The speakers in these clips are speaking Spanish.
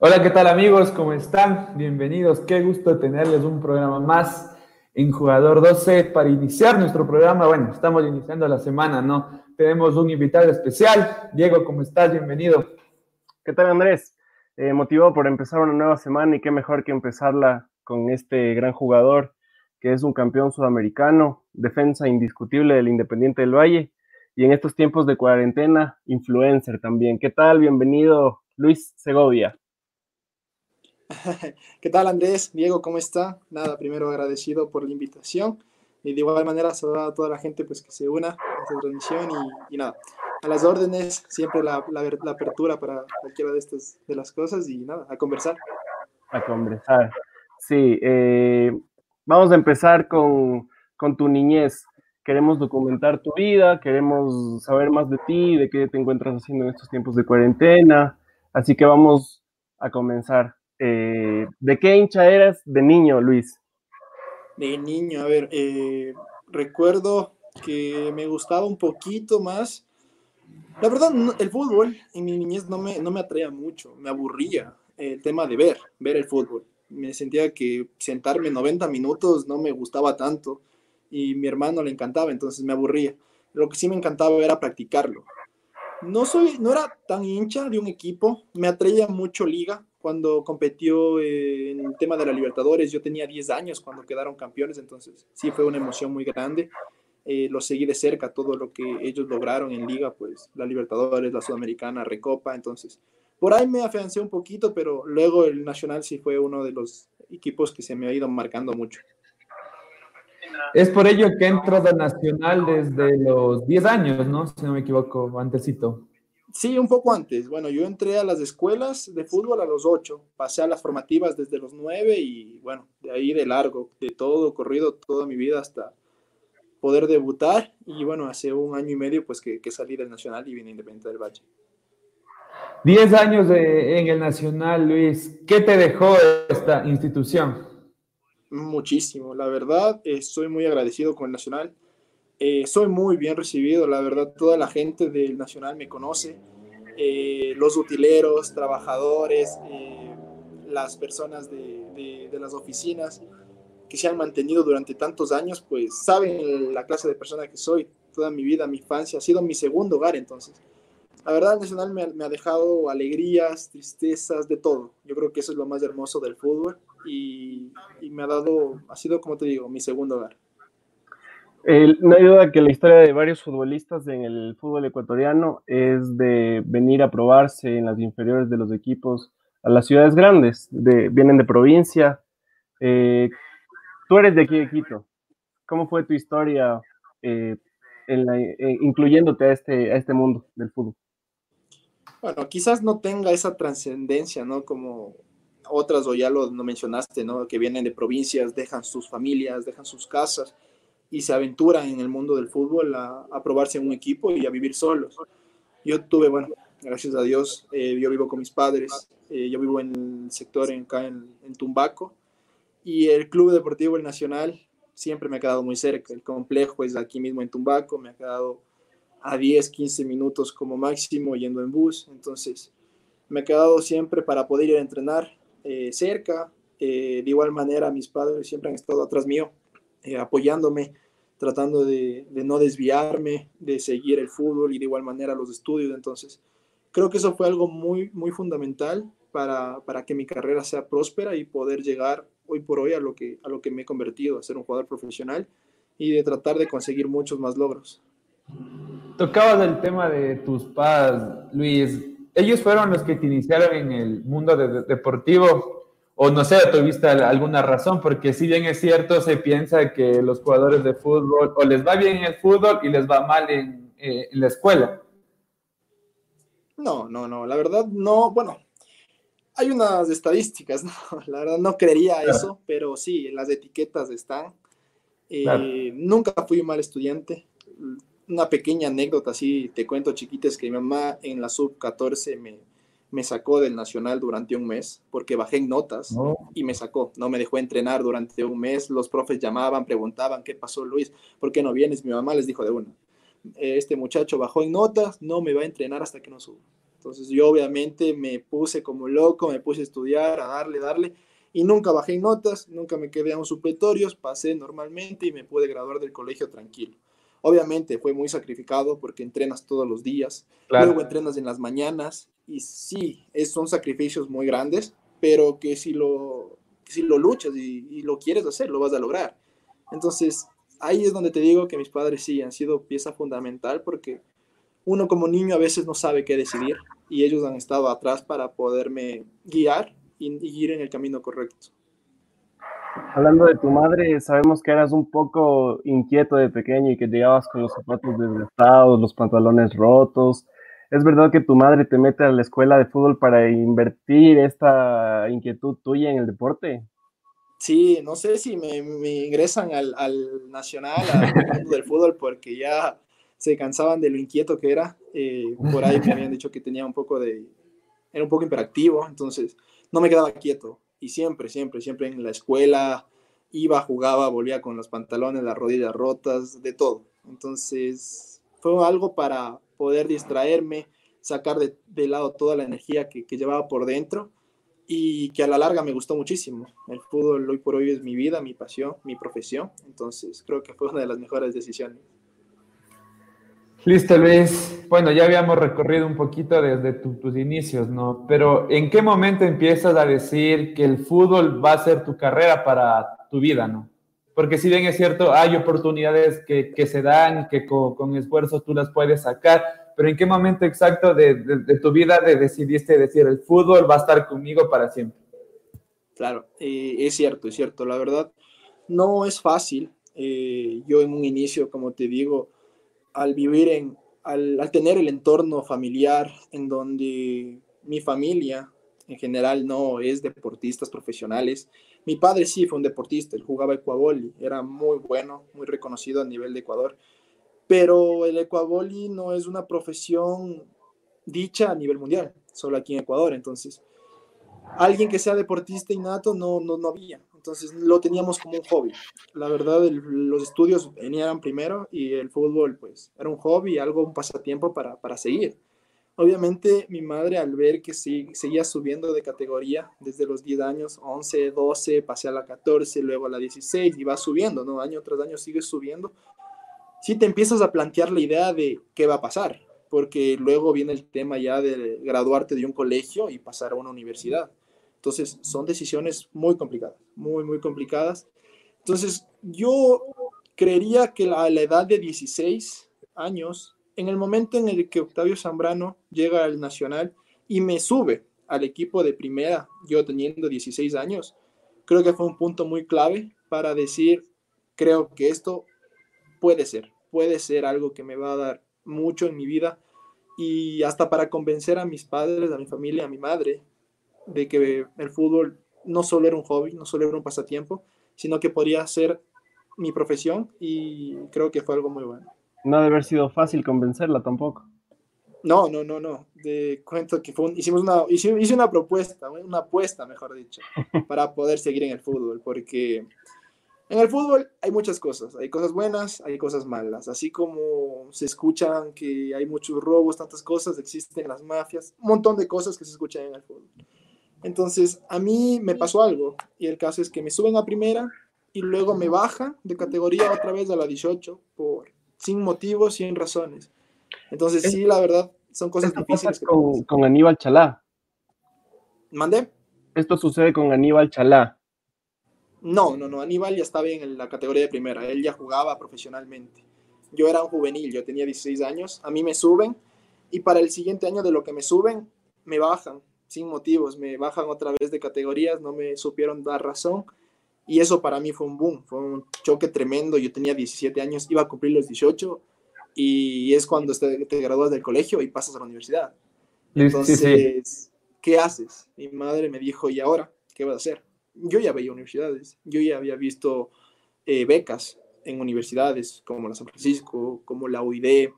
Hola, ¿qué tal amigos? ¿Cómo están? Bienvenidos. Qué gusto tenerles un programa más en Jugador 12 para iniciar nuestro programa. Bueno, estamos iniciando la semana, ¿no? Tenemos un invitado especial. Diego, ¿cómo estás? Bienvenido. ¿Qué tal, Andrés? Eh, motivado por empezar una nueva semana y qué mejor que empezarla con este gran jugador que es un campeón sudamericano, defensa indiscutible del Independiente del Valle y en estos tiempos de cuarentena, influencer también. ¿Qué tal? Bienvenido, Luis Segovia. ¿Qué tal Andrés? Diego, ¿cómo está? Nada, primero agradecido por la invitación y de igual manera saludar a toda la gente pues, que se una a esta transmisión y, nada, a las órdenes, siempre la, la, apertura para cualquiera de estas de las cosas y nada, a conversar. A conversar. Sí, eh, vamos a empezar con, con tu niñez. Queremos documentar tu vida, queremos saber más de ti, de qué te encuentras haciendo en estos tiempos de cuarentena. Así que vamos a comenzar. Eh, ¿De qué hincha eras de niño, Luis? De niño, a ver, eh, recuerdo que me gustaba un poquito más. La verdad, el fútbol en mi niñez no me, no me atraía mucho, me aburría el tema de ver, ver el fútbol. Me sentía que sentarme 90 minutos no me gustaba tanto y mi hermano le encantaba, entonces me aburría. Lo que sí me encantaba era practicarlo. No, soy, no era tan hincha de un equipo, me atraía mucho liga, cuando competió en el tema de la Libertadores. Yo tenía 10 años cuando quedaron campeones, entonces sí fue una emoción muy grande. Eh, lo seguí de cerca, todo lo que ellos lograron en liga, pues la Libertadores, la Sudamericana, Recopa, entonces por ahí me afiancé un poquito, pero luego el Nacional sí fue uno de los equipos que se me ha ido marcando mucho. Es por ello que entras al Nacional desde los 10 años, ¿no? Si no me equivoco, antesito. Sí, un poco antes. Bueno, yo entré a las escuelas de fútbol a los 8, pasé a las formativas desde los 9 y bueno, de ahí de largo, de todo, corrido toda mi vida hasta poder debutar y bueno, hace un año y medio pues que, salí del Nacional y vine Independiente del Valle. Diez años en el Nacional, Luis. ¿Qué te dejó esta institución? Muchísimo, la verdad, estoy muy agradecido con el Nacional eh, soy muy bien recibido, la verdad, toda la gente del Nacional me conoce, eh, los utileros, trabajadores, eh, las personas de, las oficinas que se han mantenido durante tantos años, pues saben la clase de persona que soy. Toda mi vida, mi infancia ha sido mi segundo hogar, entonces. La verdad, el Nacional me ha dejado alegrías, tristezas, de todo. Yo creo que eso es lo más hermoso del fútbol y, y me ha dado, ha sido, como te digo, mi segundo hogar no hay duda que la historia de varios futbolistas en el fútbol ecuatoriano es de venir a probarse en las inferiores de los equipos a las ciudades grandes, de, vienen de provincia. Eh, tú eres de aquí de Quito. ¿Cómo fue tu historia eh, eh, incluyéndote a este, a este mundo del fútbol? Bueno, quizás no tenga esa trascendencia, ¿no? Como otras, o ya lo mencionaste, ¿no? Que vienen de provincias, dejan sus familias, dejan sus casas y se aventuran en el mundo del fútbol a, probarse en un equipo y a vivir solos. Yo tuve, bueno, gracias a Dios, eh, yo vivo con mis padres, eh, yo vivo en el sector en, acá en, Tumbaco y el Club Deportivo El Nacional siempre me ha quedado muy cerca. El complejo es aquí mismo en Tumbaco, me ha quedado a 10, 15 minutos como máximo yendo en bus, entonces me ha quedado siempre para poder ir a entrenar eh, cerca. de igual manera, mis padres siempre han estado atrás mío eh, apoyándome, tratando de, no desviarme, de seguir el fútbol y de igual manera los estudios. Entonces, creo que eso fue algo muy, muy fundamental para, para, que mi carrera sea próspera y poder llegar hoy por hoy a lo, que, a lo que me he convertido, a ser un jugador profesional y de tratar de conseguir muchos más logros. Tocabas el tema de tus padres, Luis. Ellos fueron los que te iniciaron en el mundo deportivo o no sé, tuviste alguna razón, porque si bien es cierto, se piensa que los jugadores de fútbol o les va bien en el fútbol y les va mal en, eh, la escuela. No, no, no, la verdad no, bueno, hay unas estadísticas, ¿no? la verdad no creería eso, pero sí, las etiquetas están. Eh, nunca fui un mal estudiante. Una pequeña anécdota, así te cuento chiquites, que mi mamá en la sub 14 me, me sacó del Nacional durante un mes porque bajé en notas y me sacó, no me dejó entrenar durante un mes, los profes llamaban, preguntaban, ¿qué pasó Luis? ¿Por qué no vienes? Mi mamá les dijo de una, este muchacho bajó en notas, no me va a entrenar hasta que no suba. Entonces yo obviamente me puse como loco, me puse a estudiar, a darle, darle, y nunca bajé en notas, nunca me quedé a un supletorios, pasé normalmente y me pude graduar del colegio tranquilo. Obviamente fue muy sacrificado porque entrenas todos los días, luego entrenas en las mañanas y sí, es, son sacrificios muy grandes, pero que si lo, si lo luchas y, y, lo quieres hacer, lo vas a lograr. Entonces, ahí es donde te digo que mis padres sí han sido pieza fundamental porque uno como niño a veces no sabe qué decidir y ellos han estado atrás para poderme guiar y, ir en el camino correcto. Hablando de tu madre, sabemos que eras un poco inquieto de pequeño y que llegabas con los zapatos desgastados, los pantalones rotos. ¿Es verdad que tu madre te mete a la escuela de fútbol para invertir esta inquietud tuya en el deporte? Sí, no sé si me, ingresan al, al, nacional, al mundo del fútbol, porque ya se cansaban de lo inquieto que era. Eh, por ahí me habían dicho que tenía un poco de, era un poco imperactivo, entonces no me quedaba quieto. Y siempre, siempre, siempre en la escuela iba, jugaba, volvía con los pantalones, las rodillas rotas, de todo. Entonces fue algo para poder distraerme, sacar de, de lado toda la energía que, que, llevaba por dentro y que a la larga me gustó muchísimo. El fútbol hoy por hoy es mi vida, mi pasión, mi profesión. Entonces creo que fue una de las mejores decisiones. Listo, Luis. Bueno, ya habíamos recorrido un poquito desde tus inicios, ¿no? Pero ¿en qué momento empiezas a decir que el fútbol va a ser tu carrera para tu vida, ¿no? Porque si bien es cierto, hay oportunidades que, que se dan que con, con, esfuerzo tú las puedes sacar, pero ¿en qué momento exacto de, de, tu vida de decidiste decir el fútbol va a estar conmigo para siempre? Claro, eh, es cierto, es cierto. La verdad, no es fácil. Eh, yo en un inicio, como te digo, al vivir en, al, tener el entorno familiar en donde mi familia en general no es deportistas profesionales. Mi padre sí fue un deportista, él jugaba ecuaboli, era muy bueno, muy reconocido a nivel de Ecuador, pero el ecuaboli no es una profesión dicha a nivel mundial, solo aquí en Ecuador, entonces alguien que sea deportista innato no, no, no había. Entonces lo teníamos como un hobby. La verdad, los estudios venían primero y el fútbol, pues, era un hobby, algo, un pasatiempo para, para seguir. Obviamente, mi madre, al ver que sí, seguía subiendo de categoría desde los 10 años, 11, 12, pasé a la 14, luego a la 16 y va subiendo, ¿no? Año tras año sigue subiendo. Sí te empiezas a plantear la idea de qué va a pasar, porque luego viene el tema ya de graduarte de un colegio y pasar a una universidad. Entonces, son decisiones muy complicadas, muy, muy complicadas. Entonces, yo creería que a la edad de 16 años, en el momento en el que Octavio Zambrano llega al Nacional y me sube al equipo de primera, yo teniendo 16 años, creo que fue un punto muy clave para decir, creo que esto puede ser, puede ser algo que me va a dar mucho en mi vida y hasta para convencer a mis padres, a mi familia, a mi madre, de que el fútbol no solo era un hobby, no solo era un pasatiempo, sino que podría ser mi profesión y creo que fue algo muy bueno. No debe haber sido fácil convencerla tampoco. No, no, no, no. De cuento que fue hicimos una, hice, hice, una propuesta, una apuesta, mejor dicho, para poder seguir en el fútbol, porque en el fútbol hay muchas cosas, hay cosas buenas, hay cosas malas, así como se escuchan que hay muchos robos, tantas cosas, existen las mafias, un montón de cosas que se escuchan en el fútbol. Entonces, a mí me pasó algo y el caso es que me suben a primera y luego me baja de categoría otra vez a la 18 por sin motivos, sin razones. Entonces, sí, la verdad, son cosas difíciles. con, con, Aníbal Chalá. ¿Mandé? Esto sucede con Aníbal Chalá. No, no, no. Aníbal ya estaba en la categoría de primera. Él ya jugaba profesionalmente. Yo era un juvenil, yo tenía 16 años. A mí me suben y para el siguiente año de lo que me suben, me bajan sin motivos, me bajan otra vez de categorías, no me supieron dar razón. Y eso para mí fue un boom, fue un choque tremendo. Yo tenía 17 años, iba a cumplir los 18 y es cuando te, te gradúas del colegio y pasas a la universidad. Entonces, ¿qué haces? Mi madre me dijo, ¿y ahora qué vas a hacer? Yo ya veía universidades, yo ya había visto eh, becas en universidades como la San Francisco, como la UID.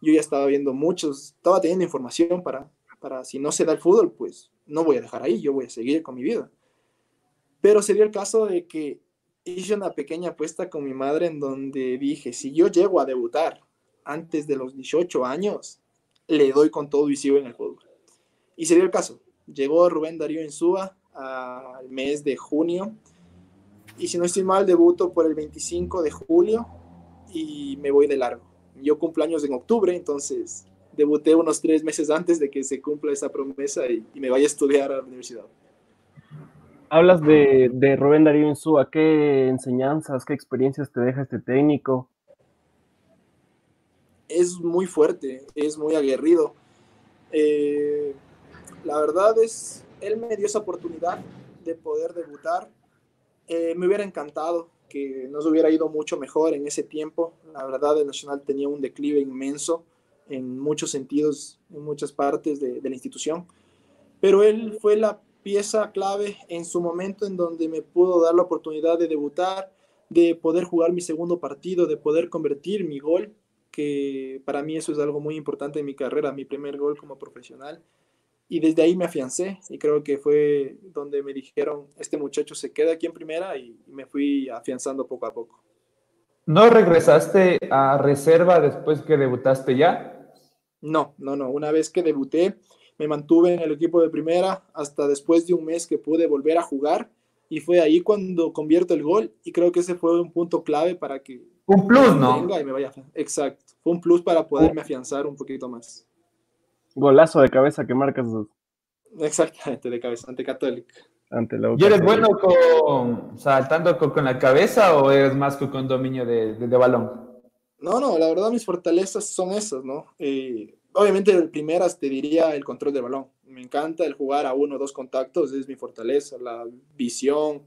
Yo ya estaba viendo muchos, estaba teniendo información para, para si no se da el fútbol, pues no voy a dejar ahí, yo voy a seguir con mi vida. Pero sería el caso de que hice una pequeña apuesta con mi madre en donde dije, si yo llego a debutar antes de los 18 años, le doy con todo y sigo en el fútbol. Y se dio el caso. Llegó Rubén Darío Insúa al mes de junio. Y si no estoy mal, debuto por el 25 de julio y me voy de largo. Yo cumplo años en octubre, entonces debuté unos tres meses antes de que se cumpla esa promesa y, me vaya a estudiar a la universidad. Hablas de, de Rubén Darío Insúa, ¿qué enseñanzas, qué experiencias te deja este técnico? Es muy fuerte, es muy aguerrido. Eh, la verdad es, él me dio esa oportunidad de poder debutar. Eh, me hubiera encantado que nos hubiera ido mucho mejor en ese tiempo. La verdad, el Nacional tenía un declive inmenso en muchos sentidos, en muchas partes de, de la institución. Pero él fue la pieza clave en su momento en donde me pudo dar la oportunidad de debutar, de poder jugar mi segundo partido, de poder convertir mi gol, que para mí eso es algo muy importante en mi carrera, mi primer gol como profesional y desde ahí me afiancé y creo que fue donde me dijeron, este muchacho se queda aquí en primera y me fui afianzando poco a poco. ¿No regresaste a reserva después que debutaste ya? No, no, no. Una vez que debuté, me mantuve en el equipo de primera hasta después de un mes que pude volver a jugar y fue ahí cuando convierto el gol y creo que ese fue un punto clave para que... Un plus, ¿no? y me vaya. Exacto. Fue un plus para poderme afianzar un poquito más. Golazo de cabeza que marcas. Exactamente, de cabeza, ante Católica. Ante la ¿Y eres bueno con saltando con, la cabeza o eres más con dominio de, balón? No, no, la verdad mis fortalezas son esas, ¿no? Eh, obviamente el primeras te diría el control del balón. Me encanta el jugar a uno o dos contactos, es mi fortaleza, la visión,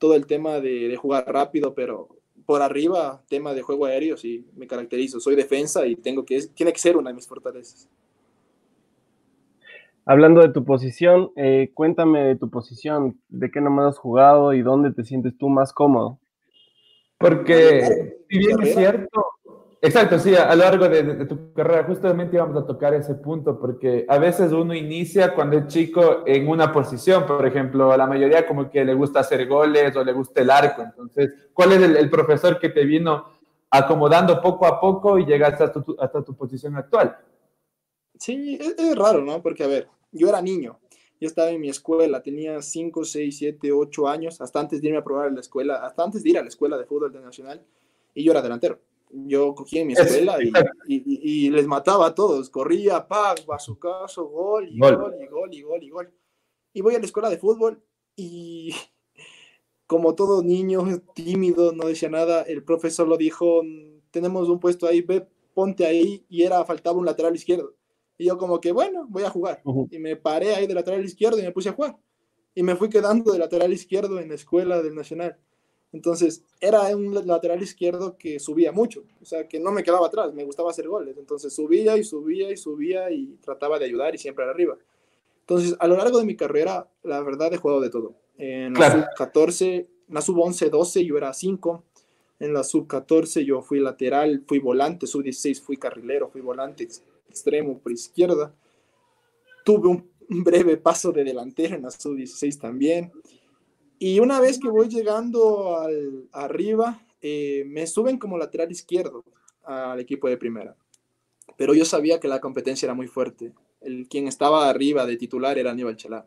todo el tema de, de jugar rápido, pero por arriba, tema de juego aéreo, sí, me caracterizo. Soy defensa y tengo que, tiene que ser una de mis fortalezas. Hablando de tu posición, eh, cuéntame de tu posición, de qué nomás has jugado y dónde te sientes tú más cómodo. Porque, si bien es cierto, exacto, sí, a lo largo de, tu carrera, justamente íbamos a tocar ese punto, porque a veces uno inicia cuando es chico en una posición, por ejemplo, a la mayoría como que le gusta hacer goles o le gusta el arco, entonces, ¿cuál es el, profesor que te vino acomodando poco a poco y llegaste hasta tu, hasta tu posición actual? Sí, es, raro, ¿no? Porque, a ver, yo era niño, yo estaba en mi escuela, tenía 5, 6, 7, 8 años, hasta antes de irme a probar a la escuela, hasta antes de ir a la escuela de fútbol internacional, y yo era delantero. Yo cogía en mi escuela y, y, les mataba a todos, corría, pag, bazucazo, gol, y gol. gol, y gol, y gol, y gol. Y voy a la escuela de fútbol y como todo niño tímido, no decía nada, el profesor lo dijo, tenemos un puesto ahí, ve, ponte ahí, y era, faltaba un lateral izquierdo. Y yo como que, bueno, voy a jugar. Y me paré ahí de lateral izquierdo y me puse a jugar. Y me fui quedando de lateral izquierdo en la escuela del Nacional. Entonces, era un lateral izquierdo que subía mucho, o sea, que no me quedaba atrás, me gustaba hacer goles. Entonces, subía y subía y subía y trataba de ayudar y siempre era arriba. Entonces, a lo largo de mi carrera, la verdad he jugado de todo. En la sub-14, en la sub-11, 12 yo era 5. En la sub-14 yo fui lateral, fui volante, sub-16 fui carrilero, fui volante, extremo por izquierda. Tuve un breve paso de delantero en la sub-16 también. Y una vez que voy llegando al, arriba, eh, me suben como lateral izquierdo al equipo de primera. Pero yo sabía que la competencia era muy fuerte. El quien estaba arriba de titular era Aníbal Chalá.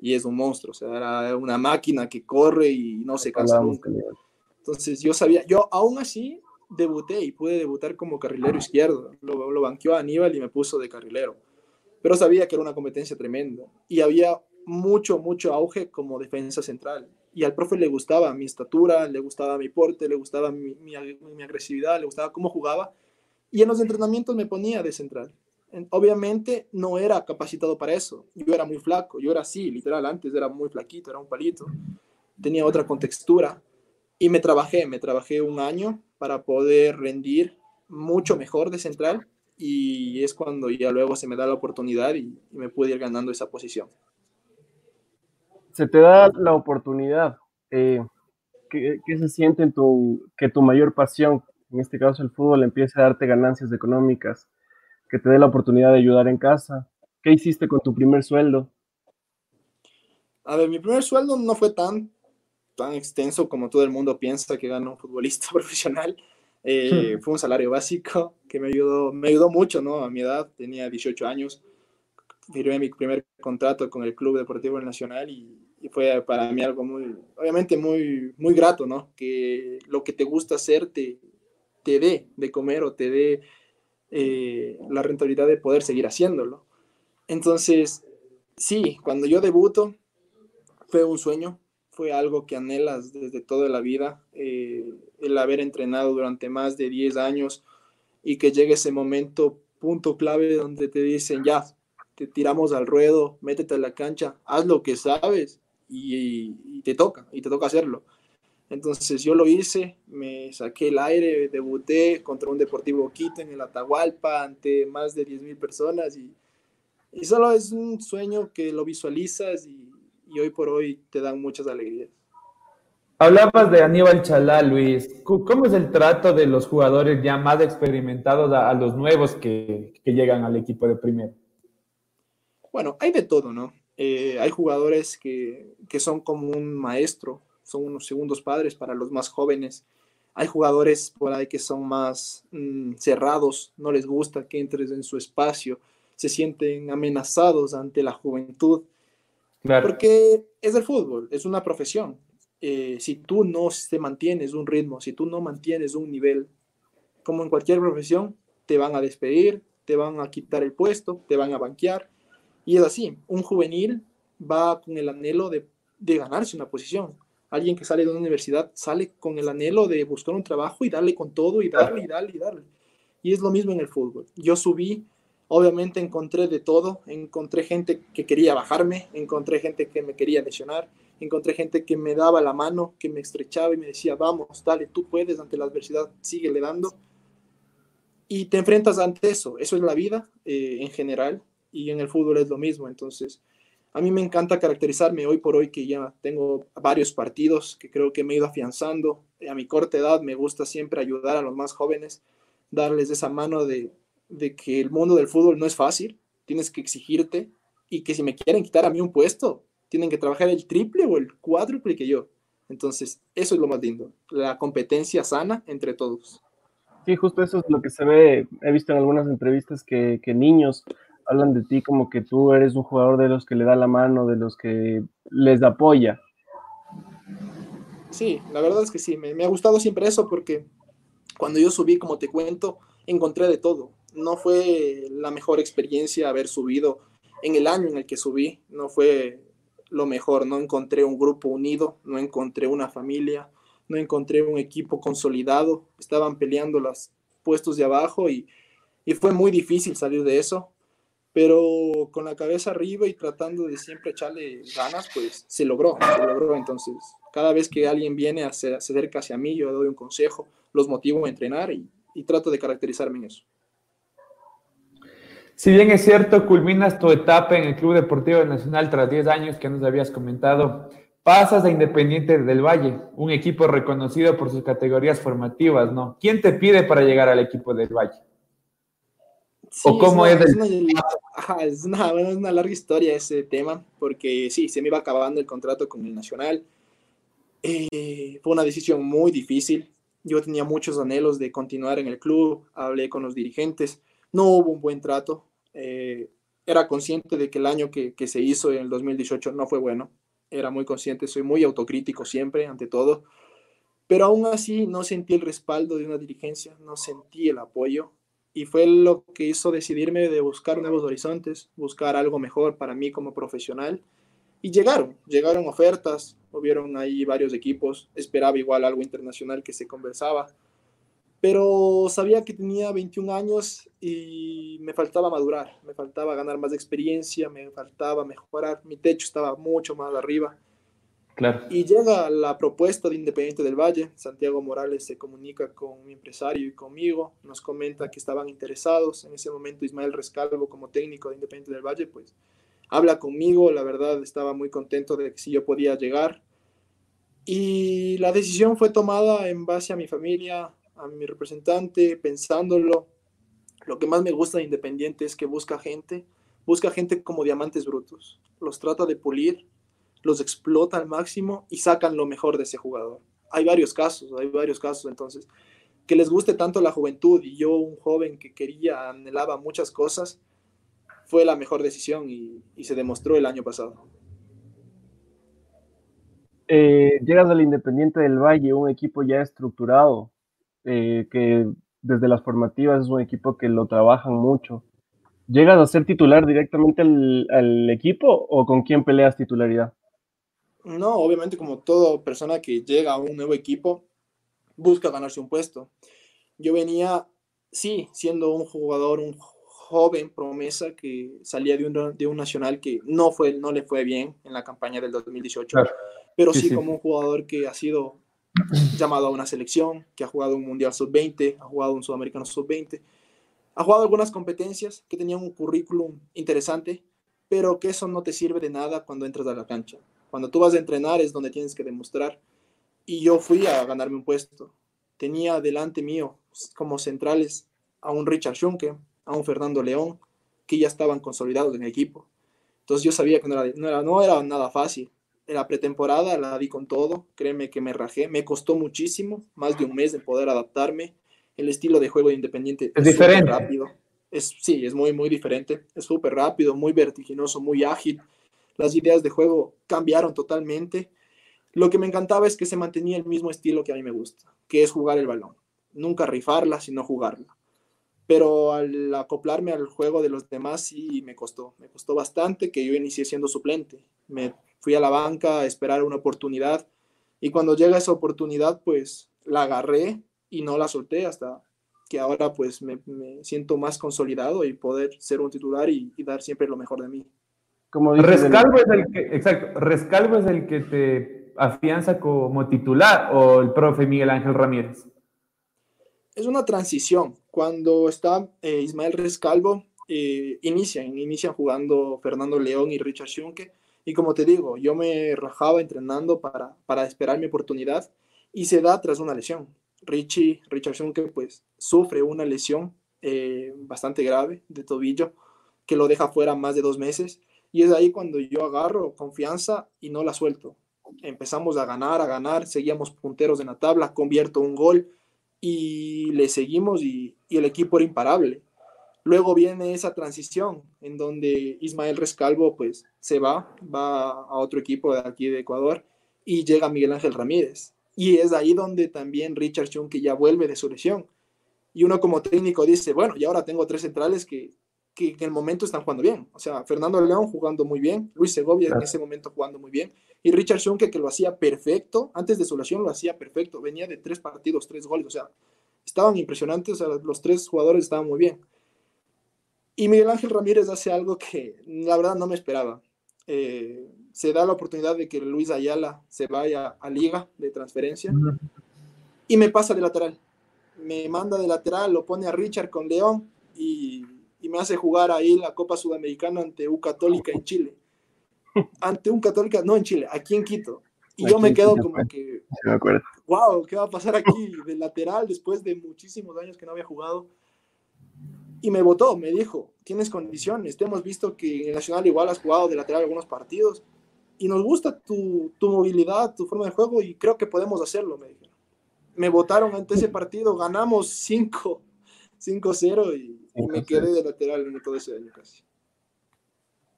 Y es un monstruo, o sea, era una máquina que corre y no se cansa nunca. Entonces yo sabía, yo aún así debuté y pude debutar como carrilero izquierdo. Lo, lo banqueó a Aníbal y me puso de carrilero. Pero sabía que era una competencia tremenda y había mucho, mucho auge como defensa central. Y al profe le gustaba mi estatura, le gustaba mi porte, le gustaba mi, mi, agresividad, le gustaba cómo jugaba. Y en los entrenamientos me ponía de central. Obviamente no era capacitado para eso. Yo era muy flaco, yo era así, literal, antes era muy flaquito, era un palito. Tenía otra contextura. Y me trabajé, me trabajé un año para poder rendir mucho mejor de central y es cuando ya luego se me da la oportunidad y, me pude ir ganando esa posición. Se te da la oportunidad. Eh, ¿qué, se siente en tu, que tu mayor pasión, en este caso el fútbol, empiece a darte ganancias económicas? Que te dé la oportunidad de ayudar en casa. ¿Qué hiciste con tu primer sueldo? A ver, mi primer sueldo no fue tan tan extenso como todo el mundo piensa que gana un futbolista profesional. Eh, fue un salario básico que me ayudó, me ayudó mucho, ¿no? A mi edad, tenía 18 años. firmé mi primer contrato con el Club Deportivo Nacional y, fue para mí algo muy, obviamente muy, muy grato, ¿no? Que lo que te gusta hacer te, te dé de comer o te dé eh, la rentabilidad de poder seguir haciéndolo. Entonces, sí, cuando yo debuto, fue un sueño, fue algo que anhelas desde toda la vida, eh, el haber entrenado durante más de 10 años y que llegue ese momento, punto clave, donde te dicen, ya, te tiramos al ruedo, métete a la cancha, haz lo que sabes y, te toca, y te toca hacerlo. Entonces yo lo hice, me saqué el aire, debuté contra un Deportivo Quito en el Atahualpa ante más de 10.000 personas y, y solo es un sueño que lo visualizas y, y hoy por hoy te dan muchas alegrías. Hablabas de Aníbal Chalá, Luis. ¿Cómo es el trato de los jugadores ya más experimentados a, los nuevos que, que, llegan al equipo de primero? Bueno, hay de todo, ¿no? Eh, hay jugadores que, que, son como un maestro, son unos segundos padres para los más jóvenes. Hay jugadores por ahí que son más mm, cerrados, no les gusta que entres en su espacio, se sienten amenazados ante la juventud porque es el fútbol, es una profesión. Eh, si tú no te mantienes un ritmo, si tú no mantienes un nivel, como en cualquier profesión, te van a despedir, te van a quitar el puesto, te van a banquear. Y es así, un juvenil va con el anhelo de, de ganarse una posición. Alguien que sale de una universidad sale con el anhelo de buscar un trabajo y darle con todo y darle y darle y darle. Y es lo mismo en el fútbol. Yo subí Obviamente encontré de todo, encontré gente que quería bajarme, encontré gente que me quería lesionar, encontré gente que me daba la mano, que me estrechaba y me decía, vamos, dale, tú puedes, ante la adversidad, sigue dando. Y te enfrentas ante eso, eso es la vida eh, en general y en el fútbol es lo mismo. Entonces, a mí me encanta caracterizarme hoy por hoy que ya tengo varios partidos que creo que me he ido afianzando. A mi corta edad me gusta siempre ayudar a los más jóvenes, darles esa mano de de que el mundo del fútbol no es fácil, tienes que exigirte y que si me quieren quitar a mí un puesto, tienen que trabajar el triple o el cuádruple que yo. Entonces, eso es lo más lindo, la competencia sana entre todos. Sí, justo eso es lo que se ve. He visto en algunas entrevistas que, niños hablan de ti como que tú eres un jugador de los que le da la mano, de los que les apoya. Sí, la verdad es que sí, me, me ha gustado siempre eso porque cuando yo subí, como te cuento, encontré de todo no fue la mejor experiencia haber subido en el año en el que subí, no fue lo mejor, no encontré un grupo unido, no encontré una familia, no encontré un equipo consolidado, estaban peleando los puestos de abajo y, fue muy difícil salir de eso, pero con la cabeza arriba y tratando de siempre echarle ganas, pues se logró, se logró. Entonces, cada vez que alguien viene a se acerca hacia mí, yo doy un consejo, los motivo a entrenar y, y trato de caracterizarme en eso. Si bien es cierto, culminas tu etapa en el Club Deportivo Nacional tras 10 años que nos habías comentado, pasas a Independiente del Valle, un equipo reconocido por sus categorías formativas, ¿no? ¿Quién te pide para llegar al equipo del Valle? ¿O cómo es, una, es, una, larga historia ese tema, porque sí, se me iba acabando el contrato con el Nacional. Eh, fue una decisión muy difícil. Yo tenía muchos anhelos de continuar en el club, hablé con los dirigentes no hubo un buen trato. Eh, era consciente de que el año que, se hizo en el 2018 no fue bueno. Era muy consciente, soy muy autocrítico siempre, ante todo. Pero aún así no sentí el respaldo de una dirigencia, no sentí el apoyo. Y fue lo que hizo decidirme de buscar nuevos horizontes, buscar algo mejor para mí como profesional. Y llegaron, llegaron ofertas, hubieron ahí varios equipos, esperaba igual algo internacional que se conversaba pero sabía que tenía 21 años y me faltaba madurar, me faltaba ganar más experiencia, me faltaba mejorar, mi techo estaba mucho más arriba. Y llega la propuesta de Independiente del Valle, Santiago Morales se comunica con mi empresario y conmigo, nos comenta que estaban interesados, en ese momento Ismael Rescalvo como técnico de Independiente del Valle, pues habla conmigo, la verdad estaba muy contento de que si yo podía llegar. Y la decisión fue tomada en base a mi familia, a mi representante, pensándolo. Lo que más me gusta de Independiente es que busca gente, busca gente como diamantes brutos. Los trata de pulir, los explota al máximo y sacan lo mejor de ese jugador. Hay varios casos, hay varios casos. Entonces, que les guste tanto la juventud y yo, un joven que quería, anhelaba muchas cosas, fue la mejor decisión y, se demostró el año pasado. Eh, llegas al Independiente del Valle, un equipo ya estructurado, eh, que desde las formativas es un equipo que lo trabajan mucho. ¿Llegas a ser titular directamente al, equipo o con quién peleas titularidad? No, obviamente como toda persona que llega a un nuevo equipo, busca ganarse un puesto. Yo venía, sí, siendo un jugador, un joven promesa que salía de un, de un nacional que no, fue, no le fue bien en la campaña del 2018, pero sí, como un jugador que ha sido llamado a una selección, que ha jugado un Mundial Sub-20, ha jugado un Sudamericano Sub-20, ha jugado algunas competencias que tenían un currículum interesante, pero que eso no te sirve de nada cuando entras a la cancha. Cuando tú vas a entrenar es donde tienes que demostrar. Y yo fui a ganarme un puesto. Tenía delante mío como centrales a un Richard Schunke, a un Fernando León, que ya estaban consolidados en el equipo. Entonces yo sabía que no era, no era, no era nada fácil. La pretemporada la di con todo, créeme que me rajé, me costó muchísimo, más de un mes de poder adaptarme. El estilo de juego de Independiente es, diferente. rápido. Es, sí, es muy, muy diferente. Es súper rápido, muy vertiginoso, muy ágil. Las ideas de juego cambiaron totalmente. Lo que me encantaba es que se mantenía el mismo estilo que a mí me gusta, que es jugar el balón. Nunca rifarla, sino jugarla pero al acoplarme al juego de los demás sí me costó, me costó bastante que yo inicié siendo suplente. Me fui a la banca a esperar una oportunidad y cuando llega esa oportunidad pues la agarré y no la solté hasta que ahora pues me, siento más consolidado y poder ser un titular y, dar siempre lo mejor de mí. Como Rescalvo, es el que, exacto, Rescalvo es el que te afianza como titular o el profe Miguel Ángel Ramírez. Es una transición, cuando está eh, Ismael Rescalvo, eh, inician, inician jugando Fernando León y Richard Schunke. Y como te digo, yo me rajaba entrenando para, para esperar mi oportunidad y se da tras una lesión. Richie, Richard Schunke, pues sufre una lesión eh, bastante grave de tobillo que lo deja fuera más de dos meses. Y es ahí cuando yo agarro confianza y no la suelto. Empezamos a ganar, a ganar, seguíamos punteros en la tabla, convierto un gol, y le seguimos y, el equipo era imparable. Luego viene esa transición en donde Ismael Rescalvo pues se va, va a otro equipo de aquí de Ecuador y llega Miguel Ángel Ramírez. Y es ahí donde también Richard Chung que ya vuelve de su lesión. Y uno como técnico dice, bueno, y ahora tengo tres centrales que que en el momento están jugando bien. O sea, Fernando León jugando muy bien, Luis Segovia en ese momento jugando muy bien, y Richard Schunke que lo hacía perfecto, antes de su lesión lo hacía perfecto, venía de tres partidos, tres goles, o sea, estaban impresionantes, o sea, los tres jugadores estaban muy bien. Y Miguel Ángel Ramírez hace algo que la verdad no me esperaba. Eh, se da la oportunidad de que Luis Ayala se vaya a liga de transferencia y me pasa de lateral. Me manda de lateral, lo pone a Richard con León y y me hace jugar ahí la Copa Sudamericana ante U Católica en Chile. Ante un Católica, no en Chile, aquí en Quito. Y yo me quedo como que, wow, ¿qué va a pasar aquí de lateral después de muchísimos años que no había jugado? Y me votó, me dijo, tienes condiciones, te hemos visto que en Nacional igual has jugado de lateral algunos partidos y nos gusta tu, tu movilidad, tu forma de juego y creo que podemos hacerlo, me dijeron. Me votaron ante ese partido, ganamos 5 5-0 y y me quedé de lateral en todo ese año casi.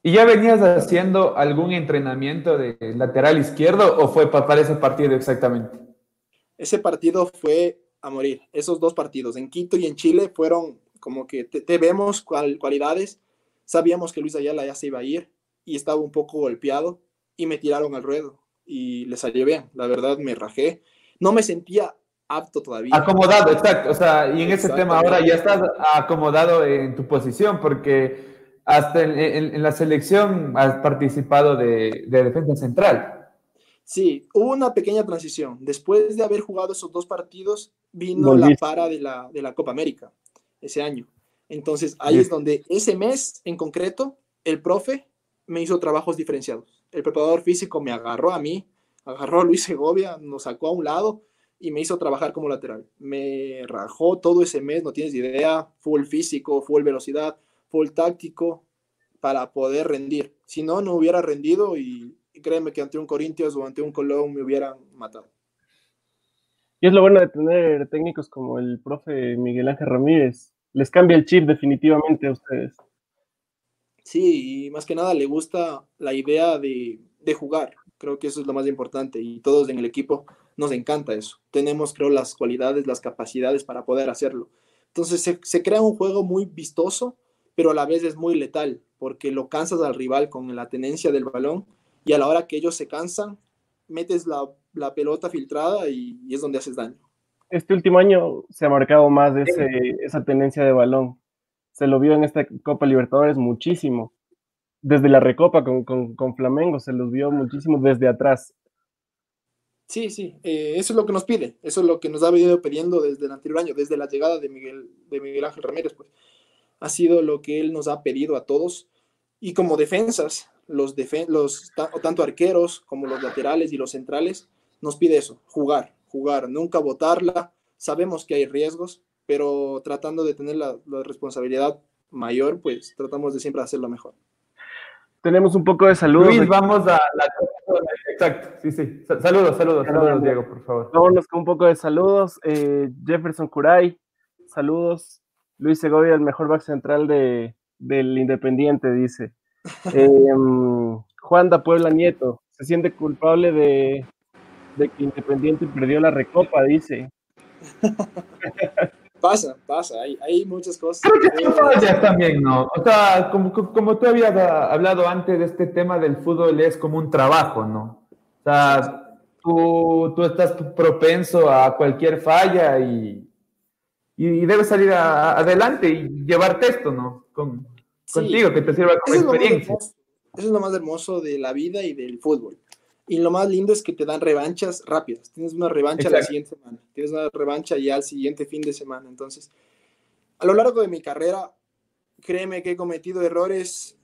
¿Y ya venías haciendo algún entrenamiento de lateral izquierdo o fue para ese partido exactamente? Ese partido fue a morir. Esos dos partidos, en Quito y en Chile, fueron como que te, vemos cualidades. Sabíamos que Luis Ayala ya se iba a ir y estaba un poco golpeado y me tiraron al ruedo y le salió bien. La verdad me rajé. No me sentía apto todavía. Acomodado, exacto. O sea, y en ese tema ahora ya estás acomodado en tu posición porque hasta en, la selección has participado de, defensa central. Sí, hubo una pequeña transición. Después de haber jugado esos dos partidos, vino la para de la, de la Copa América ese año. Entonces, ahí es donde ese mes en concreto, el profe me hizo trabajos diferenciados. El preparador físico me agarró a mí, agarró a Luis Segovia, nos sacó a un lado y me hizo trabajar como lateral. Me rajó todo ese mes, no tienes idea, full físico, full velocidad, full táctico para poder rendir. Si no, no hubiera rendido y, créeme que ante un Corintios o ante un Colón me hubieran matado. Y es lo bueno de tener técnicos como el profe Miguel Ángel Ramírez. Les cambia el chip definitivamente a ustedes. Sí, y más que nada le gusta la idea de, de jugar. Creo que eso es lo más importante y todos en el equipo nos encanta eso. Tenemos, creo, las cualidades, las capacidades para poder hacerlo. Entonces se, se, crea un juego muy vistoso, pero a la vez es muy letal, porque lo cansas al rival con la tenencia del balón y a la hora que ellos se cansan, metes la, la pelota filtrada y, y, es donde haces daño. Este último año se ha marcado más de ese, esa tenencia de balón. Se lo vio en esta Copa Libertadores muchísimo. Desde la recopa con, con, con Flamengo se los vio muchísimo desde atrás. Sí, sí, eh, eso es lo que nos pide, eso es lo que nos ha venido pidiendo desde el anterior año, desde la llegada de Miguel, de Miguel Ángel Ramírez, pues ha sido lo que él nos ha pedido a todos. Y como defensas, los, defen los tanto arqueros como los laterales y los centrales, nos pide eso, jugar, jugar, nunca votarla. Sabemos que hay riesgos, pero tratando de tener la, la responsabilidad mayor, pues tratamos de siempre hacerlo mejor tenemos un poco de saludos. Luis, vamos a la... Exacto, sí, sí. Saludos, saludos, saludos, Diego, por favor. Vámonos con un poco de saludos. Eh, Jefferson Curay, saludos. Luis Segovia, el mejor back central de, del Independiente, dice. Eh, Juan da Puebla Nieto, se siente culpable de, de que Independiente perdió la recopa, dice. Pasa, pasa, hay, hay muchas cosas. Creo que fallas también, ¿no? O sea, como, como tú habías hablado antes de este tema del fútbol, es como un trabajo, ¿no? O sea, tú, tú estás propenso a cualquier falla y, y debes salir a, adelante y llevarte esto, ¿no? Con, sí. Contigo, que te sirva como eso experiencia. Es eso es lo más hermoso de la vida y del fútbol. Y lo más lindo es que te dan revanchas rápidas. Tienes una revancha Exacto. la siguiente semana, tienes una revancha ya al siguiente fin de semana. Entonces, a lo largo de mi carrera, créeme que he cometido errores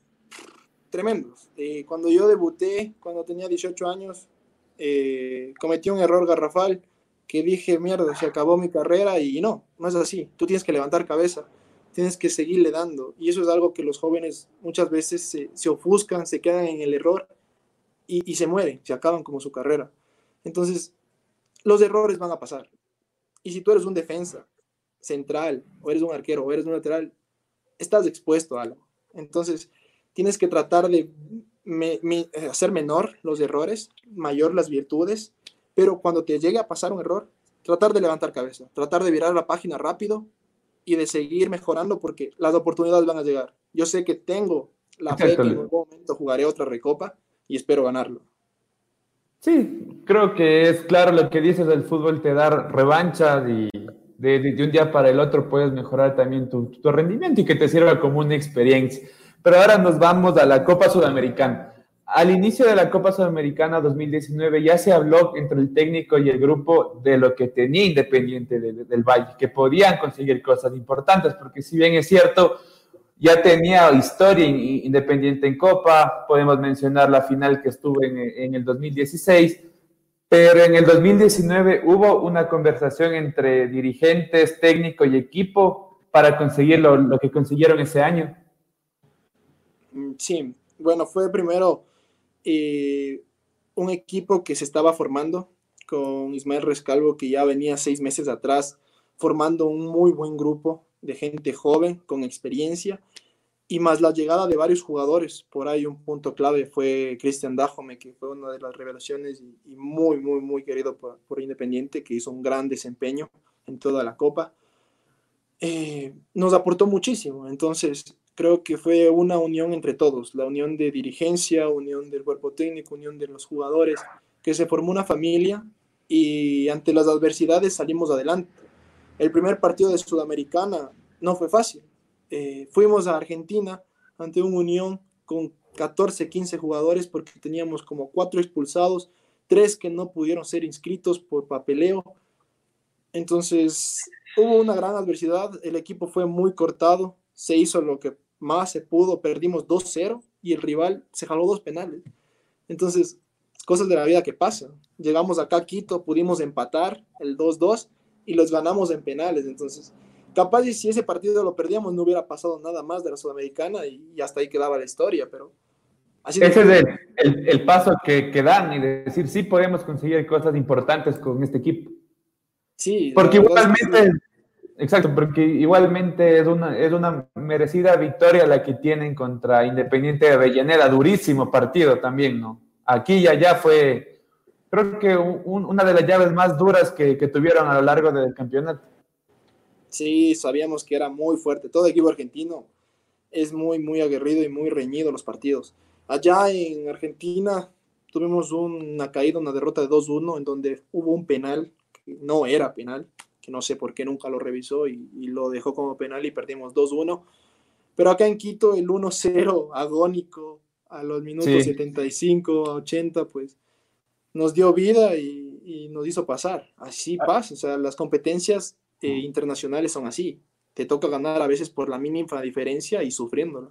tremendos. Eh, cuando yo debuté, cuando tenía 18 años, eh, cometí un error garrafal que dije, mierda, se acabó mi carrera y no, no es así. Tú tienes que levantar cabeza, tienes que seguirle dando. Y eso es algo que los jóvenes muchas veces se, se ofuscan, se quedan en el error y, y, se mueren, se acaban como su carrera. Entonces, los errores van a pasar. Y si tú eres un defensa central, o eres un arquero, o eres un lateral, estás expuesto a algo. Entonces, tienes que tratar de me, me, hacer menor los errores, mayor las virtudes, pero cuando te llegue a pasar un error, tratar de levantar cabeza, tratar de virar la página rápido y de seguir mejorando porque las oportunidades van a llegar. Yo sé que tengo la fe que en algún momento jugaré otra recopa, y espero ganarlo. Sí, creo que es claro lo que dices, el fútbol te da revancha y de, de, de un día para el otro puedes mejorar también tu, tu, rendimiento y que te sirva como una experiencia. Pero ahora nos vamos a la Copa Sudamericana. Al inicio de la Copa Sudamericana 2019 ya se habló entre el técnico y el grupo de lo que tenía Independiente de, de, del Valle, que podían conseguir cosas importantes, porque si bien es cierto, ya tenía historia independiente en Copa, podemos mencionar la final que estuvo en, el 2016, pero en el 2019 hubo una conversación entre dirigentes, técnico y equipo para conseguir lo, que consiguieron ese año. Sí, bueno, fue primero eh, un equipo que se estaba formando con Ismael Rescalvo, que ya venía seis meses atrás formando un muy buen grupo de gente joven, con experiencia, y más la llegada de varios jugadores. Por ahí un punto clave fue Cristian Dajome, que fue una de las revelaciones y, muy, muy, muy querido por, por, Independiente, que hizo un gran desempeño en toda la Copa. Eh, nos aportó muchísimo, entonces creo que fue una unión entre todos, la unión de dirigencia, unión del cuerpo técnico, unión de los jugadores, que se formó una familia y ante las adversidades salimos adelante el primer partido de Sudamericana no fue fácil. Eh, fuimos a Argentina ante una unión con 14, 15 jugadores porque teníamos como cuatro expulsados, tres que no pudieron ser inscritos por papeleo. Entonces hubo una gran adversidad, el equipo fue muy cortado, se hizo lo que más se pudo, perdimos 2-0 y el rival se jaló dos penales. Entonces, cosas de la vida que pasan. Llegamos acá a Quito, pudimos empatar el 2-2 y los ganamos en penales. Entonces, capaz y si ese partido lo perdíamos no hubiera pasado nada más de la Sudamericana y, y hasta ahí quedaba la historia, pero... Así ese es el, el, el, paso que, que, dan y decir, sí podemos conseguir cosas importantes con este equipo. Sí. Porque igualmente, Exacto, porque igualmente es una, es una merecida victoria la que tienen contra Independiente de Avellaneda, durísimo partido también, ¿no? Aquí y allá fue, creo que una de las llaves más duras que, que, tuvieron a lo largo del campeonato. Sí, sabíamos que era muy fuerte. Todo equipo argentino es muy, muy aguerrido y muy reñido los partidos. Allá en Argentina tuvimos una caída, una derrota de 2-1 en donde hubo un penal que no era penal que no sé por qué nunca lo revisó y, lo dejó como penal y perdimos 2-1. Pero acá en Quito el 1-0 agónico a los minutos 75 a 80, pues nos dio vida y, nos hizo pasar. Así ah. pasa, o sea, las competencias eh, internacionales son así. Te toca ganar a veces por la mínima diferencia y sufriéndola.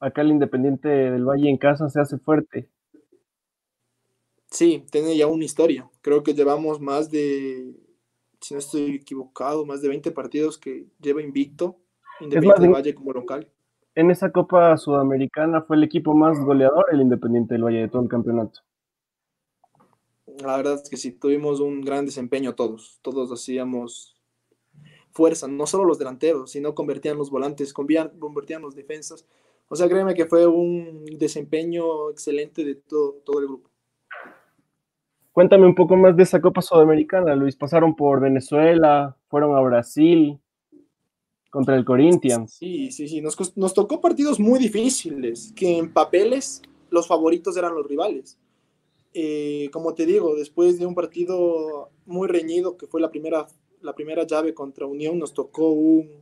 Acá el Independiente del Valle en casa se hace fuerte. Sí, tiene ya una historia. Creo que llevamos más de si no estoy equivocado, más de 20 partidos que lleva invicto, Independiente del Valle como local. En esa Copa Sudamericana fue el equipo más goleador, el Independiente del Valle de todo el campeonato. La verdad es que sí, tuvimos un gran desempeño todos, todos hacíamos fuerza, no solo los delanteros, sino convertían los volantes, convertían los defensas. O sea, créeme que fue un desempeño excelente de todo, todo el grupo. Cuéntame un poco más de esa Copa Sudamericana, Luis. Pasaron por Venezuela, fueron a Brasil contra el Corinthians. Sí, sí, sí. Nos, nos tocó partidos muy difíciles, que en papeles los favoritos eran los rivales. Eh, como te digo, después de un partido muy reñido, que fue la primera, la primera llave contra Unión, nos tocó un,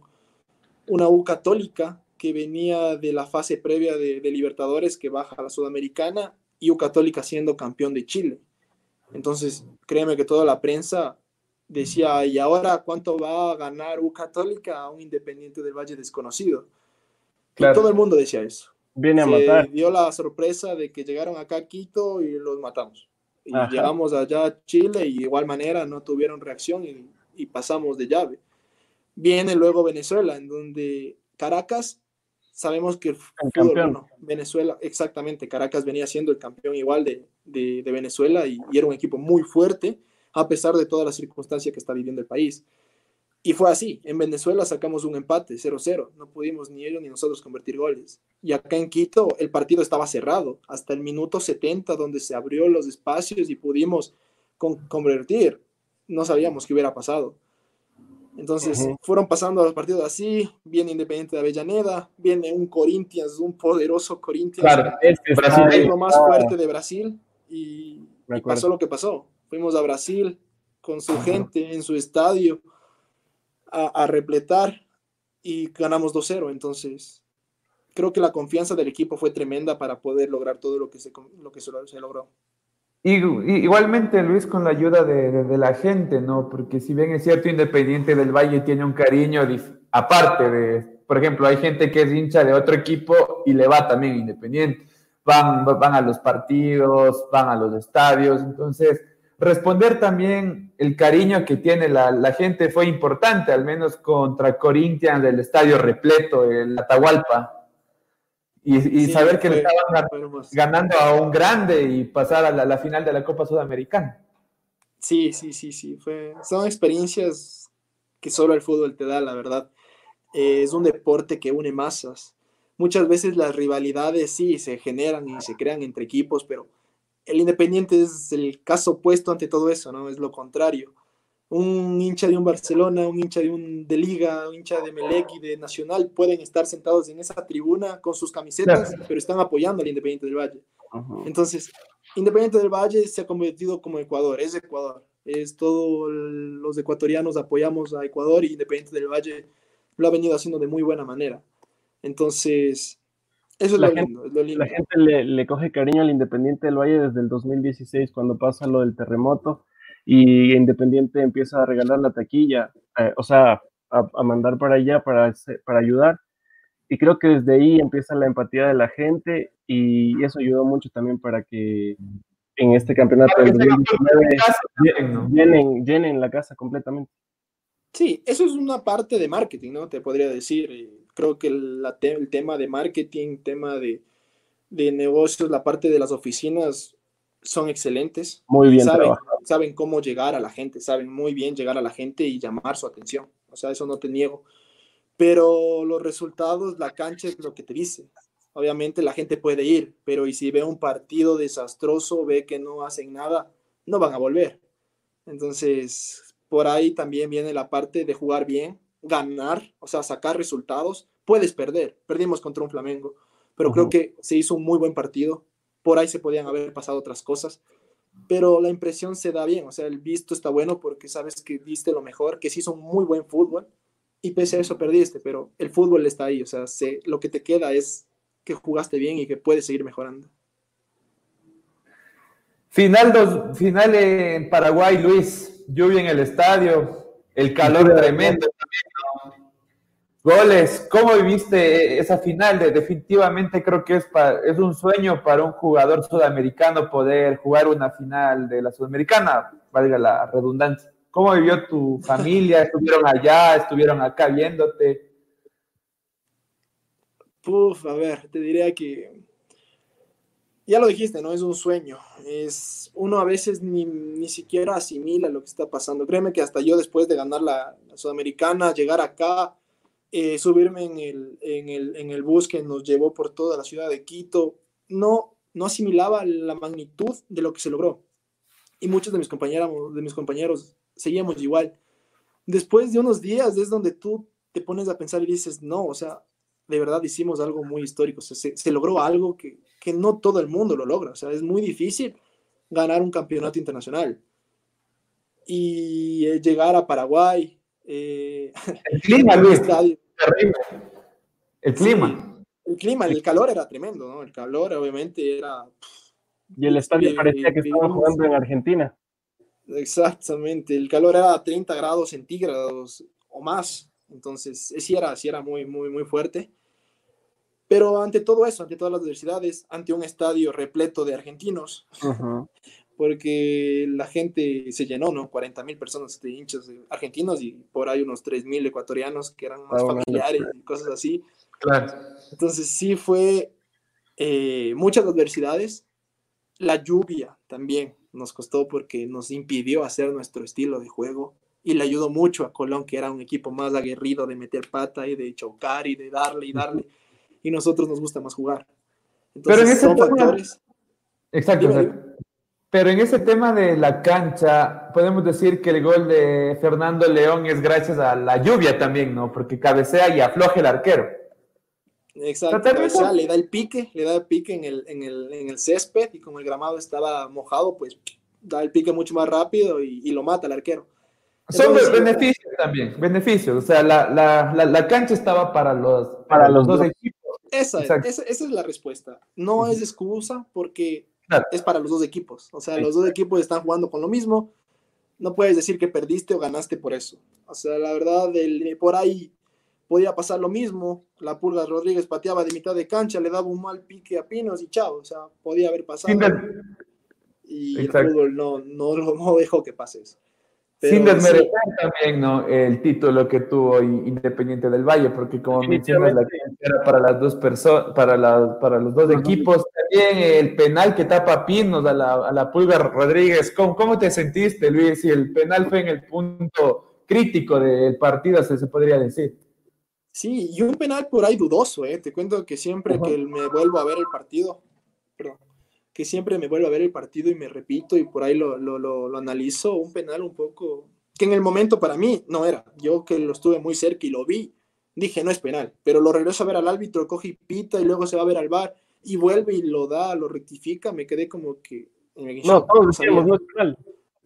una U católica que venía de la fase previa de, de Libertadores, que baja a la Sudamericana, y U católica siendo campeón de Chile. Entonces, créeme que toda la prensa decía, ¿y ahora cuánto va a ganar U Católica a un Independiente del Valle desconocido? Claro. todo el mundo decía eso. Viene a matar. dio la sorpresa de que llegaron acá a Quito y los matamos. Y llegamos allá a Chile y de igual manera no tuvieron reacción y, y pasamos de llave. Viene luego Venezuela, en donde Caracas sabemos que el fútbol, Venezuela, exactamente, Caracas venía siendo el campeón igual de, de, Venezuela y, era un equipo muy fuerte a pesar de todas las circunstancias que está viviendo el país. Y fue así, en Venezuela sacamos un empate 0-0, no pudimos ni ellos ni nosotros convertir goles. Y acá en Quito el partido estaba cerrado hasta el minuto 70 donde se abrió los espacios y pudimos convertir. No sabíamos qué hubiera pasado. Entonces fueron pasando los partidos así, viene Independiente de Avellaneda, viene un Corinthians, un poderoso Corinthians, claro, es lo más fuerte de Brasil y, pasó lo que pasó. Fuimos a Brasil con su gente en su estadio a, repletar y ganamos 2-0. Entonces creo que la confianza del equipo fue tremenda para poder lograr todo lo que se, lo que se logró. Y, igualmente, Luis, con la ayuda de, la gente, ¿no? Porque si bien es cierto, Independiente del Valle tiene un cariño aparte de, por ejemplo, hay gente que es hincha de otro equipo y le va también Independiente. Van, van a los partidos, van a los estadios. Entonces, responder también el cariño que tiene la, la gente fue importante, al menos contra Corinthians del estadio repleto, el Atahualpa y, saber que le estaban ganando a un grande y pasar a la, final de la Copa Sudamericana. Sí, sí, sí, sí. Fue, son experiencias que solo el fútbol te da, la verdad. Eh, es un deporte que une masas. Muchas veces las rivalidades sí se generan y se crean entre equipos, pero el Independiente es el caso opuesto ante todo eso, ¿no? Es lo contrario un hincha de un Barcelona, un hincha de un de Liga, un hincha de Melec y de Nacional pueden estar sentados en esa tribuna con sus camisetas, pero están apoyando al Independiente del Valle. Entonces, Independiente del Valle se ha convertido como Ecuador, es Ecuador. Es todos los ecuatorianos apoyamos a Ecuador y Independiente del Valle lo ha venido haciendo de muy buena manera. Entonces, eso es, la lo, gente, lindo, La gente le, le coge cariño al Independiente del Valle desde el 2016, cuando pasa lo del terremoto y Independiente empieza a regalar la taquilla, eh, o sea, a, mandar para allá para, para ayudar. Y creo que desde ahí empieza la empatía de la gente y eso ayudó mucho también para que en este campeonato del 2019 llenen, llenen la casa completamente. Sí, eso es una parte de marketing, ¿no? Te podría decir. Creo que el, el tema de marketing, tema de, de negocios, la parte de las oficinas, son excelentes. Muy bien saben, saben cómo llegar a la gente, saben muy bien llegar a la gente y llamar su atención. o sea, eso no te niego. Pero los resultados, la cancha es lo que te dice. Obviamente la gente puede ir, pero y si ve un partido desastroso, ve que no hacen nada, no van a volver. Entonces, por ahí también viene la parte de jugar bien, ganar, o sea, sacar resultados. Puedes perder, perdimos contra un Flamengo, pero creo que se hizo un muy buen partido. Por ahí se podían haber pasado otras cosas, pero la impresión se da bien, o sea, el visto está bueno porque sabes que viste lo mejor, que se hizo un muy buen fútbol y pese a eso perdiste, pero el fútbol está ahí, o sea, lo que te queda es que jugaste bien y que puedes seguir mejorando. Final, dos, final en Paraguay, Luis, lluvia en el estadio, el calor tremendo también, Goles, ¿cómo viviste esa final? De, definitivamente creo que es, es un sueño para un jugador sudamericano poder jugar una final de la sudamericana, valga la redundancia. ¿Cómo vivió tu familia? ¿Estuvieron allá? ¿Estuvieron acá viéndote? Puf, a ver, te diría que ya lo dijiste, ¿no? Es un sueño. Es, uno a veces ni, ni siquiera asimila lo que está pasando. Créeme que hasta yo después de ganar la, Sudamericana, llegar acá, eh, subirme en el, en, el, en el bus que nos llevó por toda la ciudad de Quito, no, no asimilaba la magnitud de lo que se logró. Y muchos de mis compañeros, de mis compañeros seguíamos igual. Después de unos días es donde tú te pones a pensar y dices, no, o sea, de verdad hicimos algo muy histórico, se, se, logró algo que, que, no todo el mundo lo logra, o sea, es muy difícil ganar un campeonato internacional. Y eh, llegar a Paraguay. Eh, el clima, Luis. El clima. el clima, el calor era tremendo, ¿no? El calor obviamente era... Y el estadio parecía que estaba jugando en Argentina. Exactamente, el calor era 30 grados centígrados o más. Entonces, sí era, sí era muy, muy, muy fuerte. Pero ante todo eso, ante todas las diversidades, ante un estadio repleto de argentinos, porque la gente se llenó, ¿no? 40 mil personas de hinchas argentinos y por ahí unos 3 mil ecuatorianos que eran más ah, familiares y cosas así. Claro. Entonces sí fue eh, muchas adversidades. La lluvia también nos costó porque nos impidió hacer nuestro estilo de juego y le ayudó mucho a Colón, que era un equipo más aguerrido de meter pata y de chocar y de darle y darle. Y nosotros nos gusta más jugar. Entonces, Pero en ese son factores. Exacto, Pero en ese tema de la cancha, podemos decir que el gol de Fernando León es gracias a la lluvia también, ¿no? Porque cabecea y afloja el arquero. Exacto, cabecea, le da el pique, le da el pique en el, en el, en el césped y como el gramado estaba mojado, pues da el pique mucho más rápido y, y lo mata el arquero. Son beneficios también, beneficios. O sea, la, la, la, cancha estaba para los, para, los, dos, equipos. Esa, esa, es la respuesta. No es excusa porque es para los dos equipos. O sea, los dos equipos están jugando con lo mismo. No puedes decir que perdiste o ganaste por eso. O sea, la verdad, por ahí podía pasar lo mismo. La Pulga Rodríguez pateaba de mitad de cancha, le daba un mal pique a Pinos y chao. O sea, podía haber pasado. y el fútbol no, no, no dejó que pase eso. Sin desmerecer también ¿no? el título que tuvo Independiente del Valle, porque como mencionas, la era para las dos personas, para, la, para los dos equipos. También el penal que tapa Pinos a la, a la Pulga Rodríguez. ¿Cómo, ¿Cómo, te sentiste, Luis? Y el penal fue en el punto crítico del partido, se, se podría decir. Sí, y un penal por ahí dudoso, ¿eh? Te cuento que siempre que me vuelvo a ver el partido, perdón, que siempre me vuelvo a ver el partido y me repito y por ahí lo, lo, lo, analizo, un penal un poco que en el momento para mí no era. Yo que lo estuve muy cerca y lo vi, dije no es penal, pero lo regreso a ver al árbitro, coge y pita y luego se va a ver al bar y vuelve y lo da, lo rectifica, me quedé como que... no, todos decíamos, no es penal.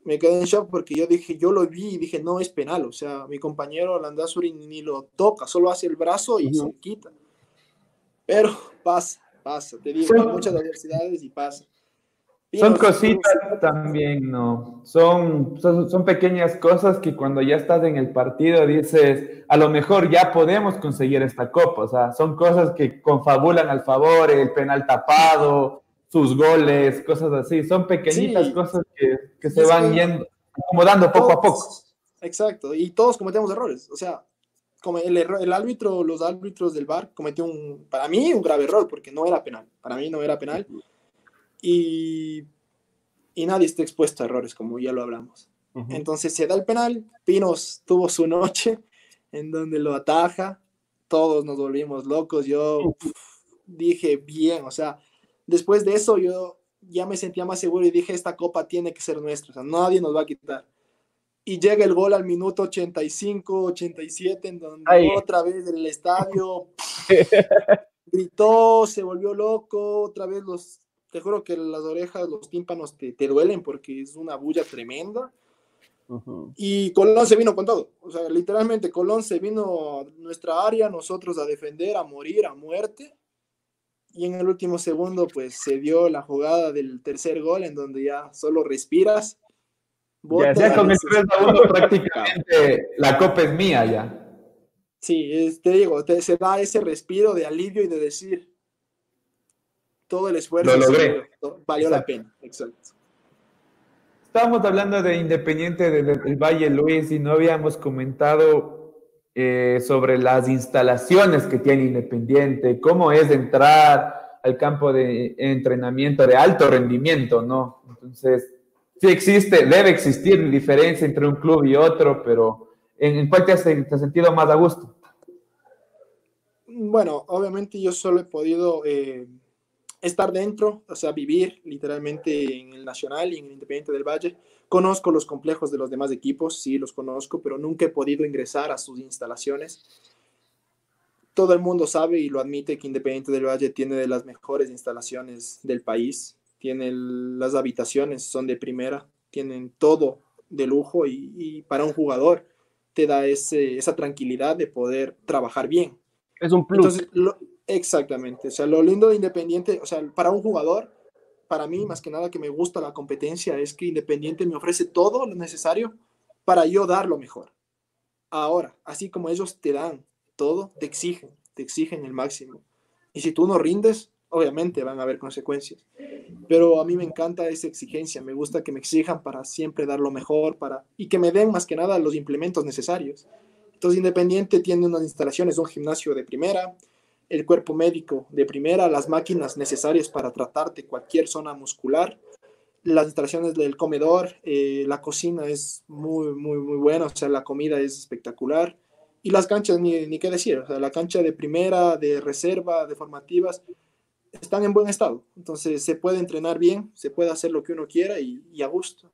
Me quedé en shock porque yo dije, yo lo vi y dije, no es penal, o sea, mi compañero Landazuri ni lo toca, solo hace el brazo y se quita. Pero pasa, pasa, te digo, hay muchas adversidades y pasa. Son cositas también, ¿no? Son, son, pequeñas cosas que cuando ya estás en el partido dices, a lo mejor ya podemos conseguir esta copa. O sea, son cosas que confabulan al favor, el penal tapado, sus goles, cosas así. Son pequeñitas cosas que, se van yendo, acomodando poco a poco. Exacto, y todos cometemos errores. O sea, como el, el árbitro, los árbitros del bar cometió un, para mí, un grave error, porque no era penal. Para mí no era penal. Y, y nadie está expuesto a errores, como ya lo hablamos. Entonces se da el penal, Pinos tuvo su noche en donde lo ataja, todos nos volvimos locos, yo dije, bien, o sea, después de eso yo ya me sentía más seguro y dije, esta copa tiene que ser nuestra, o sea, nadie nos va a quitar. Y llega el gol al minuto 85, 87, en donde otra vez el estadio gritó, se volvió loco, otra vez los, te juro que las orejas, los tímpanos te, te duelen porque es una bulla tremenda. Y Colón se vino con todo. O sea, literalmente Colón se vino a nuestra área, nosotros a defender, a morir, a muerte. Y en el último segundo, pues se dio la jugada del tercer gol, en donde ya solo respiras. Ya, con el 3 a prácticamente la copa es mía ya. Sí, te digo, te, se da ese respiro de alivio y de decir todo el esfuerzo Lo logré. valió la pena. Exacto. Estábamos hablando de Independiente del, Valle Luis y no habíamos comentado eh, sobre las instalaciones que tiene Independiente, cómo es entrar al campo de entrenamiento de alto rendimiento, ¿no? Entonces, sí existe, debe existir diferencia entre un club y otro, pero ¿en, cuál te has, sentido más a gusto? Bueno, obviamente yo solo he podido eh, estar dentro, o sea, vivir literalmente en el Nacional y en el Independiente del Valle. Conozco los complejos de los demás equipos, sí, los conozco, pero nunca he podido ingresar a sus instalaciones. Todo el mundo sabe y lo admite que Independiente del Valle tiene de las mejores instalaciones del país. Tiene las habitaciones, son de primera, tienen todo de lujo y, para un jugador te da ese, esa tranquilidad de poder trabajar bien. Es un plus. Entonces, Exactamente, o sea, lo lindo de Independiente, o sea, para un jugador, para mí más que nada que me gusta la competencia es que Independiente me ofrece todo lo necesario para yo dar lo mejor. Ahora, así como ellos te dan todo, te exigen, te exigen el máximo. Y si tú no rindes, obviamente van a haber consecuencias. Pero a mí me encanta esa exigencia, me gusta que me exijan para siempre dar lo mejor para y que me den más que nada los implementos necesarios. Entonces Independiente tiene unas instalaciones, un gimnasio de primera, el cuerpo médico de primera, las máquinas necesarias para tratarte cualquier zona muscular, las instalaciones del comedor, eh, la cocina es muy, muy, muy buena, o sea, la comida es espectacular. Y las canchas, ni, ni qué decir, o sea, la cancha de primera, de reserva, de formativas, están en buen estado. Entonces se puede entrenar bien, se puede hacer lo que uno quiera y, a gusto.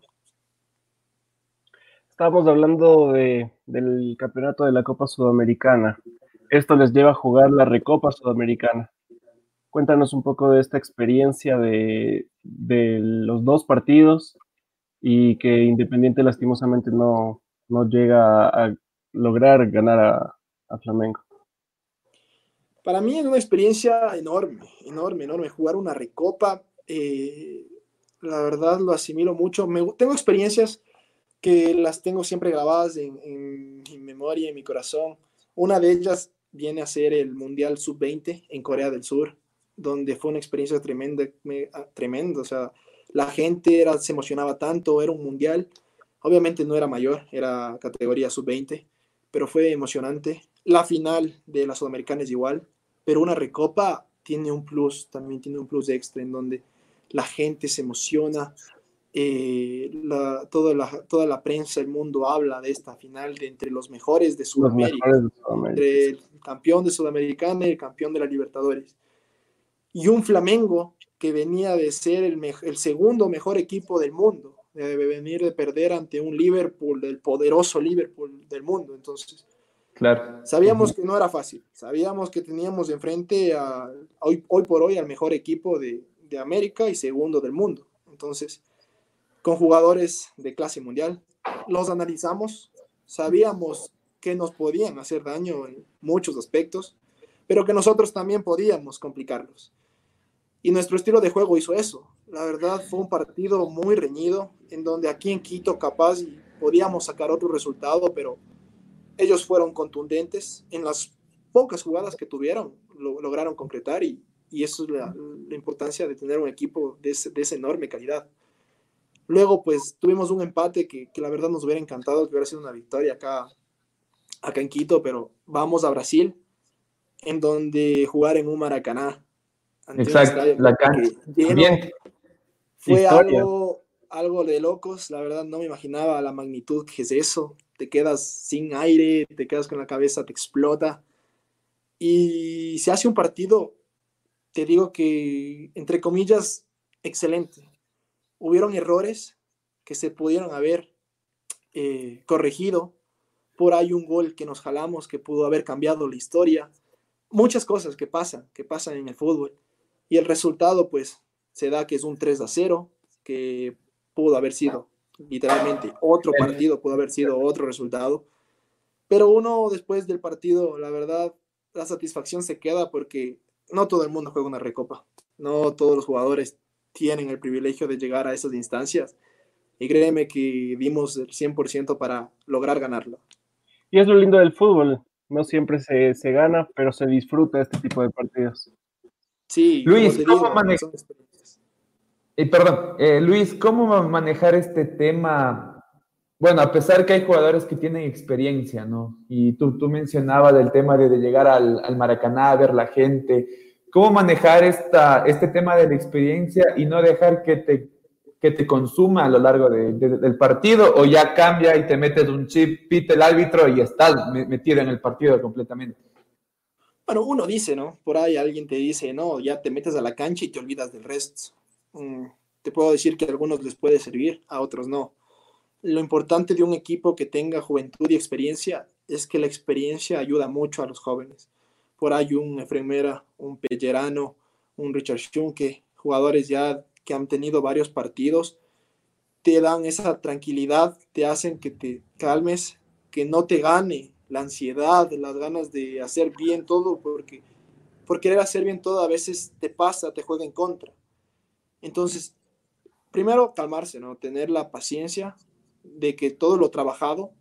Estábamos hablando de, del campeonato de la Copa Sudamericana. Esto les lleva a jugar la Recopa Sudamericana. Cuéntanos un poco de esta experiencia de, los dos partidos y que Independiente lastimosamente no, llega a lograr ganar a, Flamengo. Para mí es una experiencia enorme, enorme, enorme. Jugar una recopa, eh, la verdad lo asimilo mucho. Tengo experiencias que las tengo siempre grabadas en, en mi memoria, en mi corazón. Una de ellas viene a ser el Mundial Sub-20 en Corea del Sur, donde fue una experiencia tremenda, ah, tremenda. O sea, la gente era, se emocionaba tanto, era un mundial. Obviamente no era mayor, era categoría Sub-20, pero fue emocionante. La final de la Sudamericana es igual, pero una recopa tiene un plus, también tiene un plus extra en donde la gente se emociona, eh, la, toda, la, toda la prensa, el mundo habla de esta final de entre los mejores de Sudamérica, entre el campeón de Sudamericana y el campeón de la Libertadores. Y un Flamengo que venía de ser el, el segundo mejor equipo del mundo, de venir de perder ante un Liverpool, del poderoso Liverpool del mundo. Entonces, claro. sabíamos que no era fácil, sabíamos que teníamos enfrente a, hoy, hoy por hoy al mejor equipo de, de América y segundo del mundo. Entonces, con jugadores de clase mundial. Los analizamos, sabíamos que nos podían hacer daño en muchos aspectos, pero que nosotros también podíamos complicarlos. Y nuestro estilo de juego hizo eso. La verdad fue un partido muy reñido, en donde aquí en Quito capaz podíamos sacar otro resultado, pero ellos fueron contundentes en las pocas jugadas que tuvieron, lo, lograron concretar y, y eso es la, la, importancia de tener un equipo de, ese, de esa enorme calidad. Luego, pues tuvimos un empate que, que, la verdad nos hubiera encantado que hubiera sido una victoria acá, acá en Quito, pero vamos a Brasil, en donde jugar en un Maracaná. Exacto, la cancha. Bien. Fue algo, algo de locos, la verdad no me imaginaba la magnitud que es eso. Te quedas sin aire, te quedas con la cabeza, te explota. Y se hace un partido, te digo que, entre comillas, excelente. Hubieron errores que se pudieron haber eh, corregido. Por ahí un gol que nos jalamos que pudo haber cambiado la historia. Muchas cosas que pasan, que pasan en el fútbol. Y el resultado, pues, se da que es un 3 a 0, que pudo haber sido literalmente otro partido, pudo haber sido otro resultado. Pero uno después del partido, la verdad, la satisfacción se queda porque no todo el mundo juega una recopa. No todos los jugadores tienen el privilegio de llegar a esas instancias. Y créeme que dimos el 100% para lograr ganarlo. Y es lo lindo del fútbol. No siempre se, se gana, pero se disfruta este tipo de partidos. Sí, Luis, ¿cómo? Eh, perdón, eh, Luis, ¿cómo manejar este tema? Bueno, a pesar que hay jugadores que tienen experiencia, ¿no? Y tú, tú mencionabas del tema de, llegar al, al, Maracaná, ver la gente. ¿Cómo manejar esta, este tema de la experiencia y no dejar que te, que te consuma a lo largo del partido? ¿O ya cambia y te metes un chip, pite el árbitro y estás metido en el partido completamente? Bueno, uno dice, ¿no? Por ahí alguien te dice, no, ya te metes a la cancha y te olvidas del resto. Mm, te puedo decir que a algunos les puede servir, a otros no. Lo importante de un equipo que tenga juventud y experiencia es que la experiencia ayuda mucho a los jóvenes. Por ahí un Efremera, un Pellerano, un Richard Schunke, jugadores ya que han tenido varios partidos, te dan esa tranquilidad, te hacen que te calmes, que no te gane la ansiedad, las ganas de hacer bien todo, porque por querer hacer bien todo a veces te pasa, te juega en contra. Entonces, primero calmarse, ¿no? Tener la paciencia de que todo lo trabajado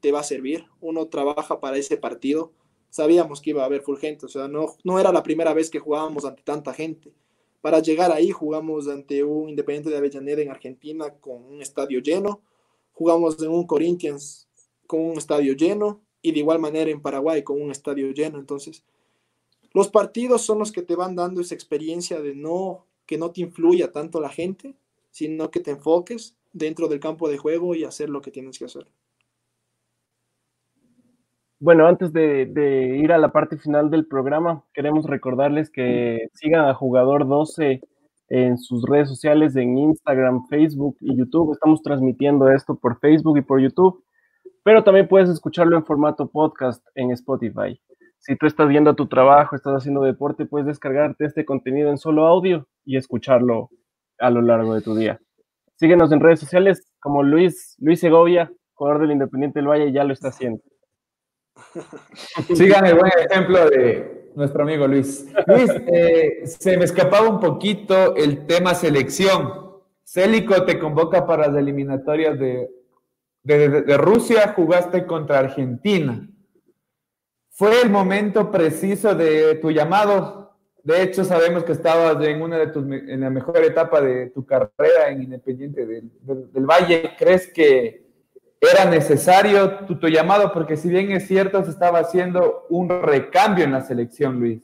te va a servir. Uno trabaja para ese partido. Sabíamos que iba a haber fulgente, o sea, no, no era la primera vez que jugábamos ante tanta gente. Para llegar ahí jugamos ante un Independiente de Avellaneda en Argentina con un estadio lleno, jugamos en un Corinthians con un estadio lleno, y de igual manera en Paraguay con un estadio lleno. Entonces, los partidos son los que te van dando esa experiencia de no que no te influya tanto la gente, sino que te enfoques dentro del campo de juego y hacer lo que tienes que hacer. Bueno, antes de, ir a la parte final del programa, queremos recordarles que sigan a Jugador 12 en sus redes sociales, en Instagram, Facebook y YouTube. Estamos transmitiendo esto por Facebook y por YouTube pero también puedes escucharlo en formato podcast en Spotify. Si tú estás viendo tu trabajo, estás haciendo deporte, puedes descargarte este contenido en solo audio y escucharlo a lo largo de tu día. Síguenos en redes sociales como Luis, Luis Segovia, jugador del Independiente del Valle, ya lo está haciendo. Sigan el buen ejemplo de nuestro amigo Luis. Luis, eh, se me escapaba un poquito el tema selección. Célico te convoca para las eliminatorias de de, Rusia jugaste contra Argentina. Fue el momento preciso de tu llamado. De hecho, sabemos que estabas en una de tus, en la mejor etapa de tu carrera en Independiente del, Valle. ¿Crees que era necesario tu, llamado? Porque si bien es cierto, se estaba haciendo un recambio en la selección, Luis.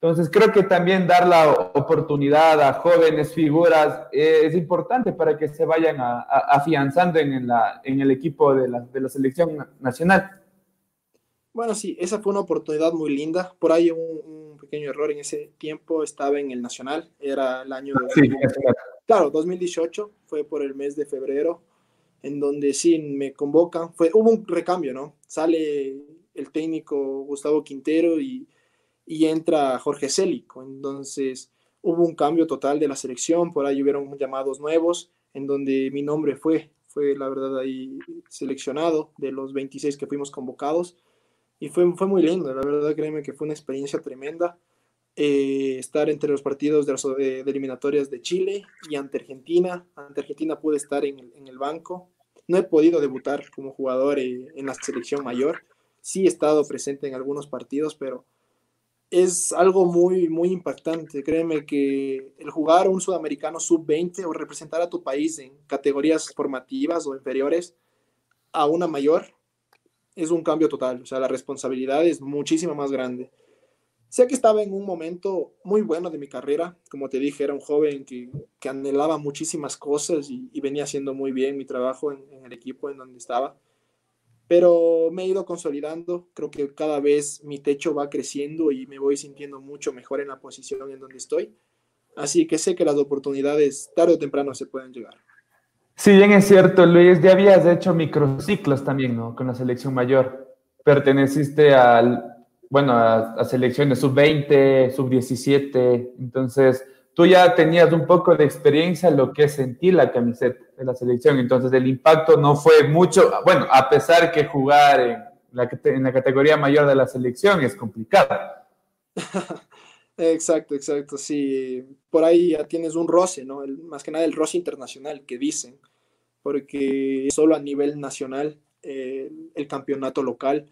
Entonces, creo que también dar la oportunidad a jóvenes figuras eh, es importante para que se vayan afianzando en, el equipo de la, de la, selección nacional. Bueno, sí, esa fue una oportunidad muy linda. Por ahí un pequeño error en ese tiempo, estaba en el Nacional, era el año... De, sí, claro, 2018, fue por el mes de febrero, en donde sí me convocan. Fue, hubo un recambio, ¿no? Sale el técnico Gustavo Quintero y y entra Jorge Célico. Entonces hubo un cambio total de la selección, por ahí hubieron llamados nuevos, en donde mi nombre fue, fue la verdad ahí seleccionado de los 26 que fuimos convocados. Y fue, fue muy lindo, la verdad créeme que fue una experiencia tremenda. Eh, estar entre los partidos de, las, de, eliminatorias de Chile y ante Argentina. Ante Argentina pude estar en el, en el banco. No he podido debutar como jugador eh, en la selección mayor. Sí he estado presente en algunos partidos, pero es algo muy, muy impactante. Créeme que el jugar un sudamericano sub-20 o representar a tu país en categorías formativas o inferiores a una mayor es un cambio total. O sea, la responsabilidad es muchísimo más grande. Sé que estaba en un momento muy bueno de mi carrera. Como te dije, era un joven que, anhelaba muchísimas cosas y, venía haciendo muy bien mi trabajo en, en el equipo en donde estaba pero me he ido consolidando, creo que cada vez mi techo va creciendo y me voy sintiendo mucho mejor en la posición en donde estoy, así que sé que las oportunidades tarde o temprano se pueden llegar. Sí, bien es cierto, Luis, ya habías hecho microciclos también, ¿no? Con la selección mayor. Perteneciste al, bueno, a, a selecciones sub-20, sub-17, entonces tú ya tenías un poco de experiencia en lo que es sentir la camiseta de la selección, entonces el impacto no fue mucho, bueno, a pesar que jugar en la, en la categoría mayor de la selección es complicado. exacto, exacto, sí, por ahí ya tienes un roce, ¿no? El, más que nada el roce internacional que dicen, porque solo a nivel nacional eh, el campeonato local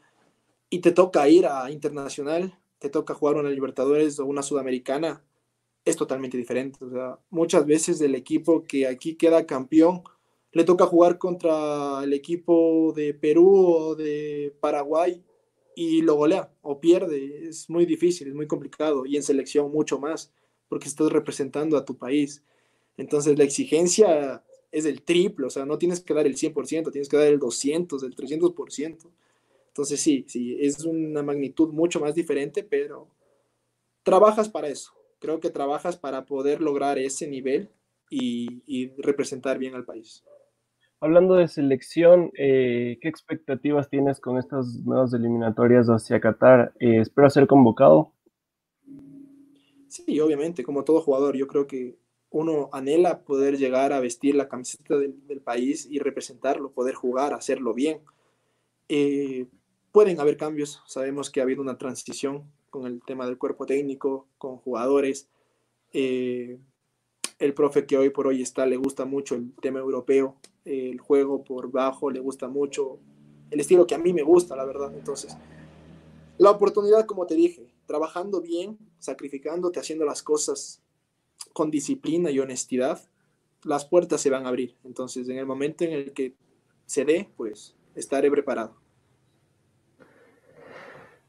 y te toca ir a internacional, te toca jugar una Libertadores o una Sudamericana, es totalmente diferente. O sea, muchas veces el equipo que aquí queda campeón le toca jugar contra el equipo de Perú o de Paraguay y lo golea o pierde. Es muy difícil, es muy complicado y en selección mucho más porque estás representando a tu país. Entonces la exigencia es el triple, o sea, no tienes que dar el 100%, tienes que dar el 200, el 300%. Entonces sí, sí, es una magnitud mucho más diferente, pero trabajas para eso creo que trabajas para poder lograr ese nivel y, representar bien al país. Hablando de selección, eh, ¿qué expectativas tienes con estas nuevas eliminatorias hacia Qatar? Eh, ¿Espero ser convocado? Sí, obviamente, como todo jugador, yo creo que uno anhela poder llegar a vestir la camiseta del, país y representarlo, poder jugar, hacerlo bien. Eh, pueden haber cambios, sabemos que ha habido una transición con el tema del cuerpo técnico, con jugadores. Eh, el profe que hoy por hoy está le gusta mucho el tema europeo, el juego por bajo le gusta mucho, el estilo que a mí me gusta, la verdad. Entonces, la oportunidad, como te dije, trabajando bien, sacrificándote, haciendo las cosas con disciplina y honestidad, las puertas se van a abrir. Entonces, en el momento en el que se dé, pues estaré preparado.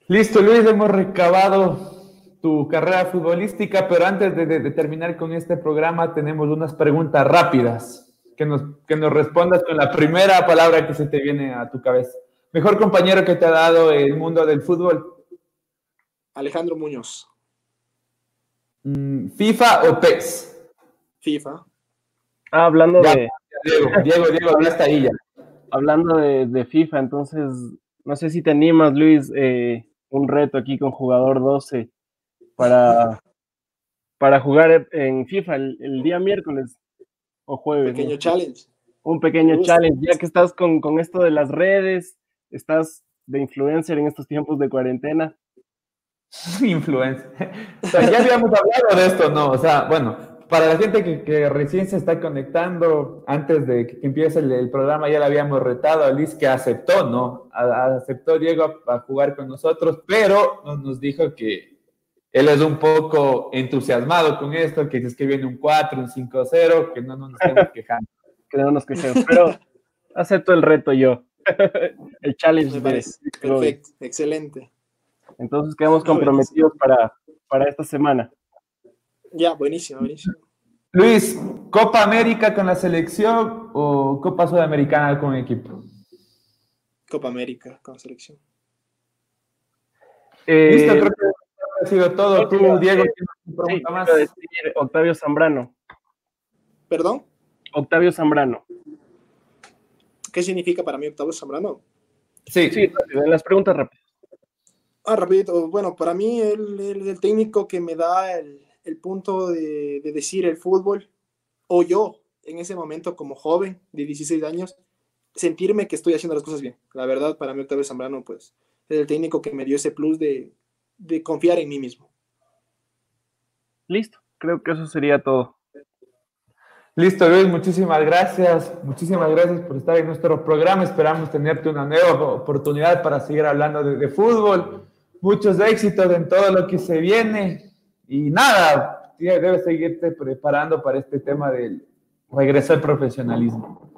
Listo, Luis, hemos recabado tu carrera futbolística, pero antes de, terminar con este programa tenemos unas preguntas rápidas que nos, que nos respondas con la primera palabra que se te viene a tu cabeza. Mejor compañero que te ha dado el mundo del fútbol. Alejandro Muñoz. Mm, ¿FIFA o PES? FIFA. Ah, hablando de. Diego, Diego, Diego, está ahí ya. Hablando de, de, FIFA, entonces, no sé si te animas, Luis, eh, un reto aquí con jugador 12 para, para jugar en FIFA el, día miércoles o jueves. Un pequeño challenge. Un pequeño challenge, ya que estás con, con esto de las redes, estás de influencer en estos tiempos de cuarentena. Influencer. O sea, ya habíamos hablado de esto, ¿no? O sea, bueno, para la gente que, recién se está conectando, antes de que empiece el, programa, ya le habíamos retado a Liz que aceptó, ¿no? aceptó Diego a, jugar con nosotros, pero nos, dijo que él es un poco entusiasmado con esto, que es que viene un 4, un 5-0, que no, nos estemos quejando. que no nos quejemos, pero acepto el reto yo. el challenge. Perfecto, excelente. Entonces quedamos comprometidos para, para esta semana. Ya, buenísimo, buenísimo. Luis, ¿Copa América con la selección o Copa Sudamericana con equipo? Copa América con selección. Eh, Listo, creo que ha sido todo. Tú, Diego, sí, más? Decir Octavio Zambrano. ¿Perdón? Octavio Zambrano. ¿Qué significa para mí Octavio Zambrano? Sí, sí, las preguntas rápidas. Ah, rapidito. Bueno, para mí el, el técnico que me da el, el punto de, decir el fútbol, o yo en ese momento como joven de 16 años, sentirme que estoy haciendo las cosas bien. La verdad, para mí Octavio Zambrano, pues, es el técnico que me dio ese plus de, de confiar en mí mismo. Listo, creo que eso sería todo. Listo, Luis, muchísimas gracias. Muchísimas gracias por estar en nuestro programa. Esperamos tenerte una nueva oportunidad para seguir hablando de, de fútbol. Muchos éxitos en todo lo que se viene. Y nada, debes seguirte preparando para este tema del regreso al profesionalismo.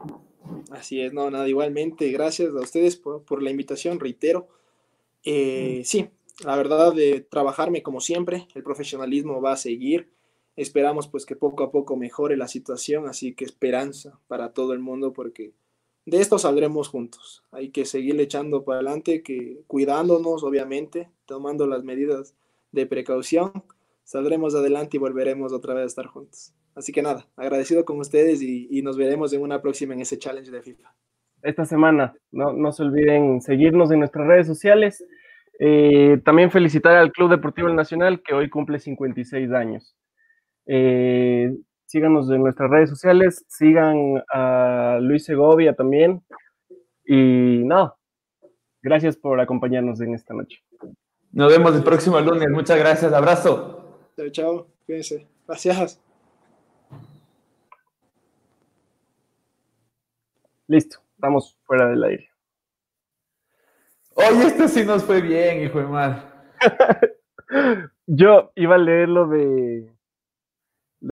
Así es, no, nada, igualmente, gracias a ustedes por, la invitación, reitero. Eh, sí, la verdad, de trabajarme como siempre, el profesionalismo va a seguir. Esperamos pues que poco a poco mejore la situación, así que esperanza para todo el mundo porque de esto saldremos juntos. Hay que seguir echando para adelante, que cuidándonos, obviamente, tomando las medidas de precaución, saldremos adelante y volveremos otra vez a estar juntos. Así que nada, agradecido con ustedes y, nos veremos en una próxima en ese challenge de FIFA. Esta semana, no, no se olviden seguirnos en nuestras redes sociales. Eh, también felicitar al Club Deportivo Nacional que hoy cumple 56 años. Eh, síganos en nuestras redes sociales, sigan a Luis Segovia también. Y nada, gracias por acompañarnos en esta noche. Nos vemos el próximo lunes. Muchas gracias. Abrazo. Chao, chao. Cuídense. Gracias. Listo, estamos fuera del aire. Oye, esto sí nos fue bien, hijo de mal. Yo iba a leer lo de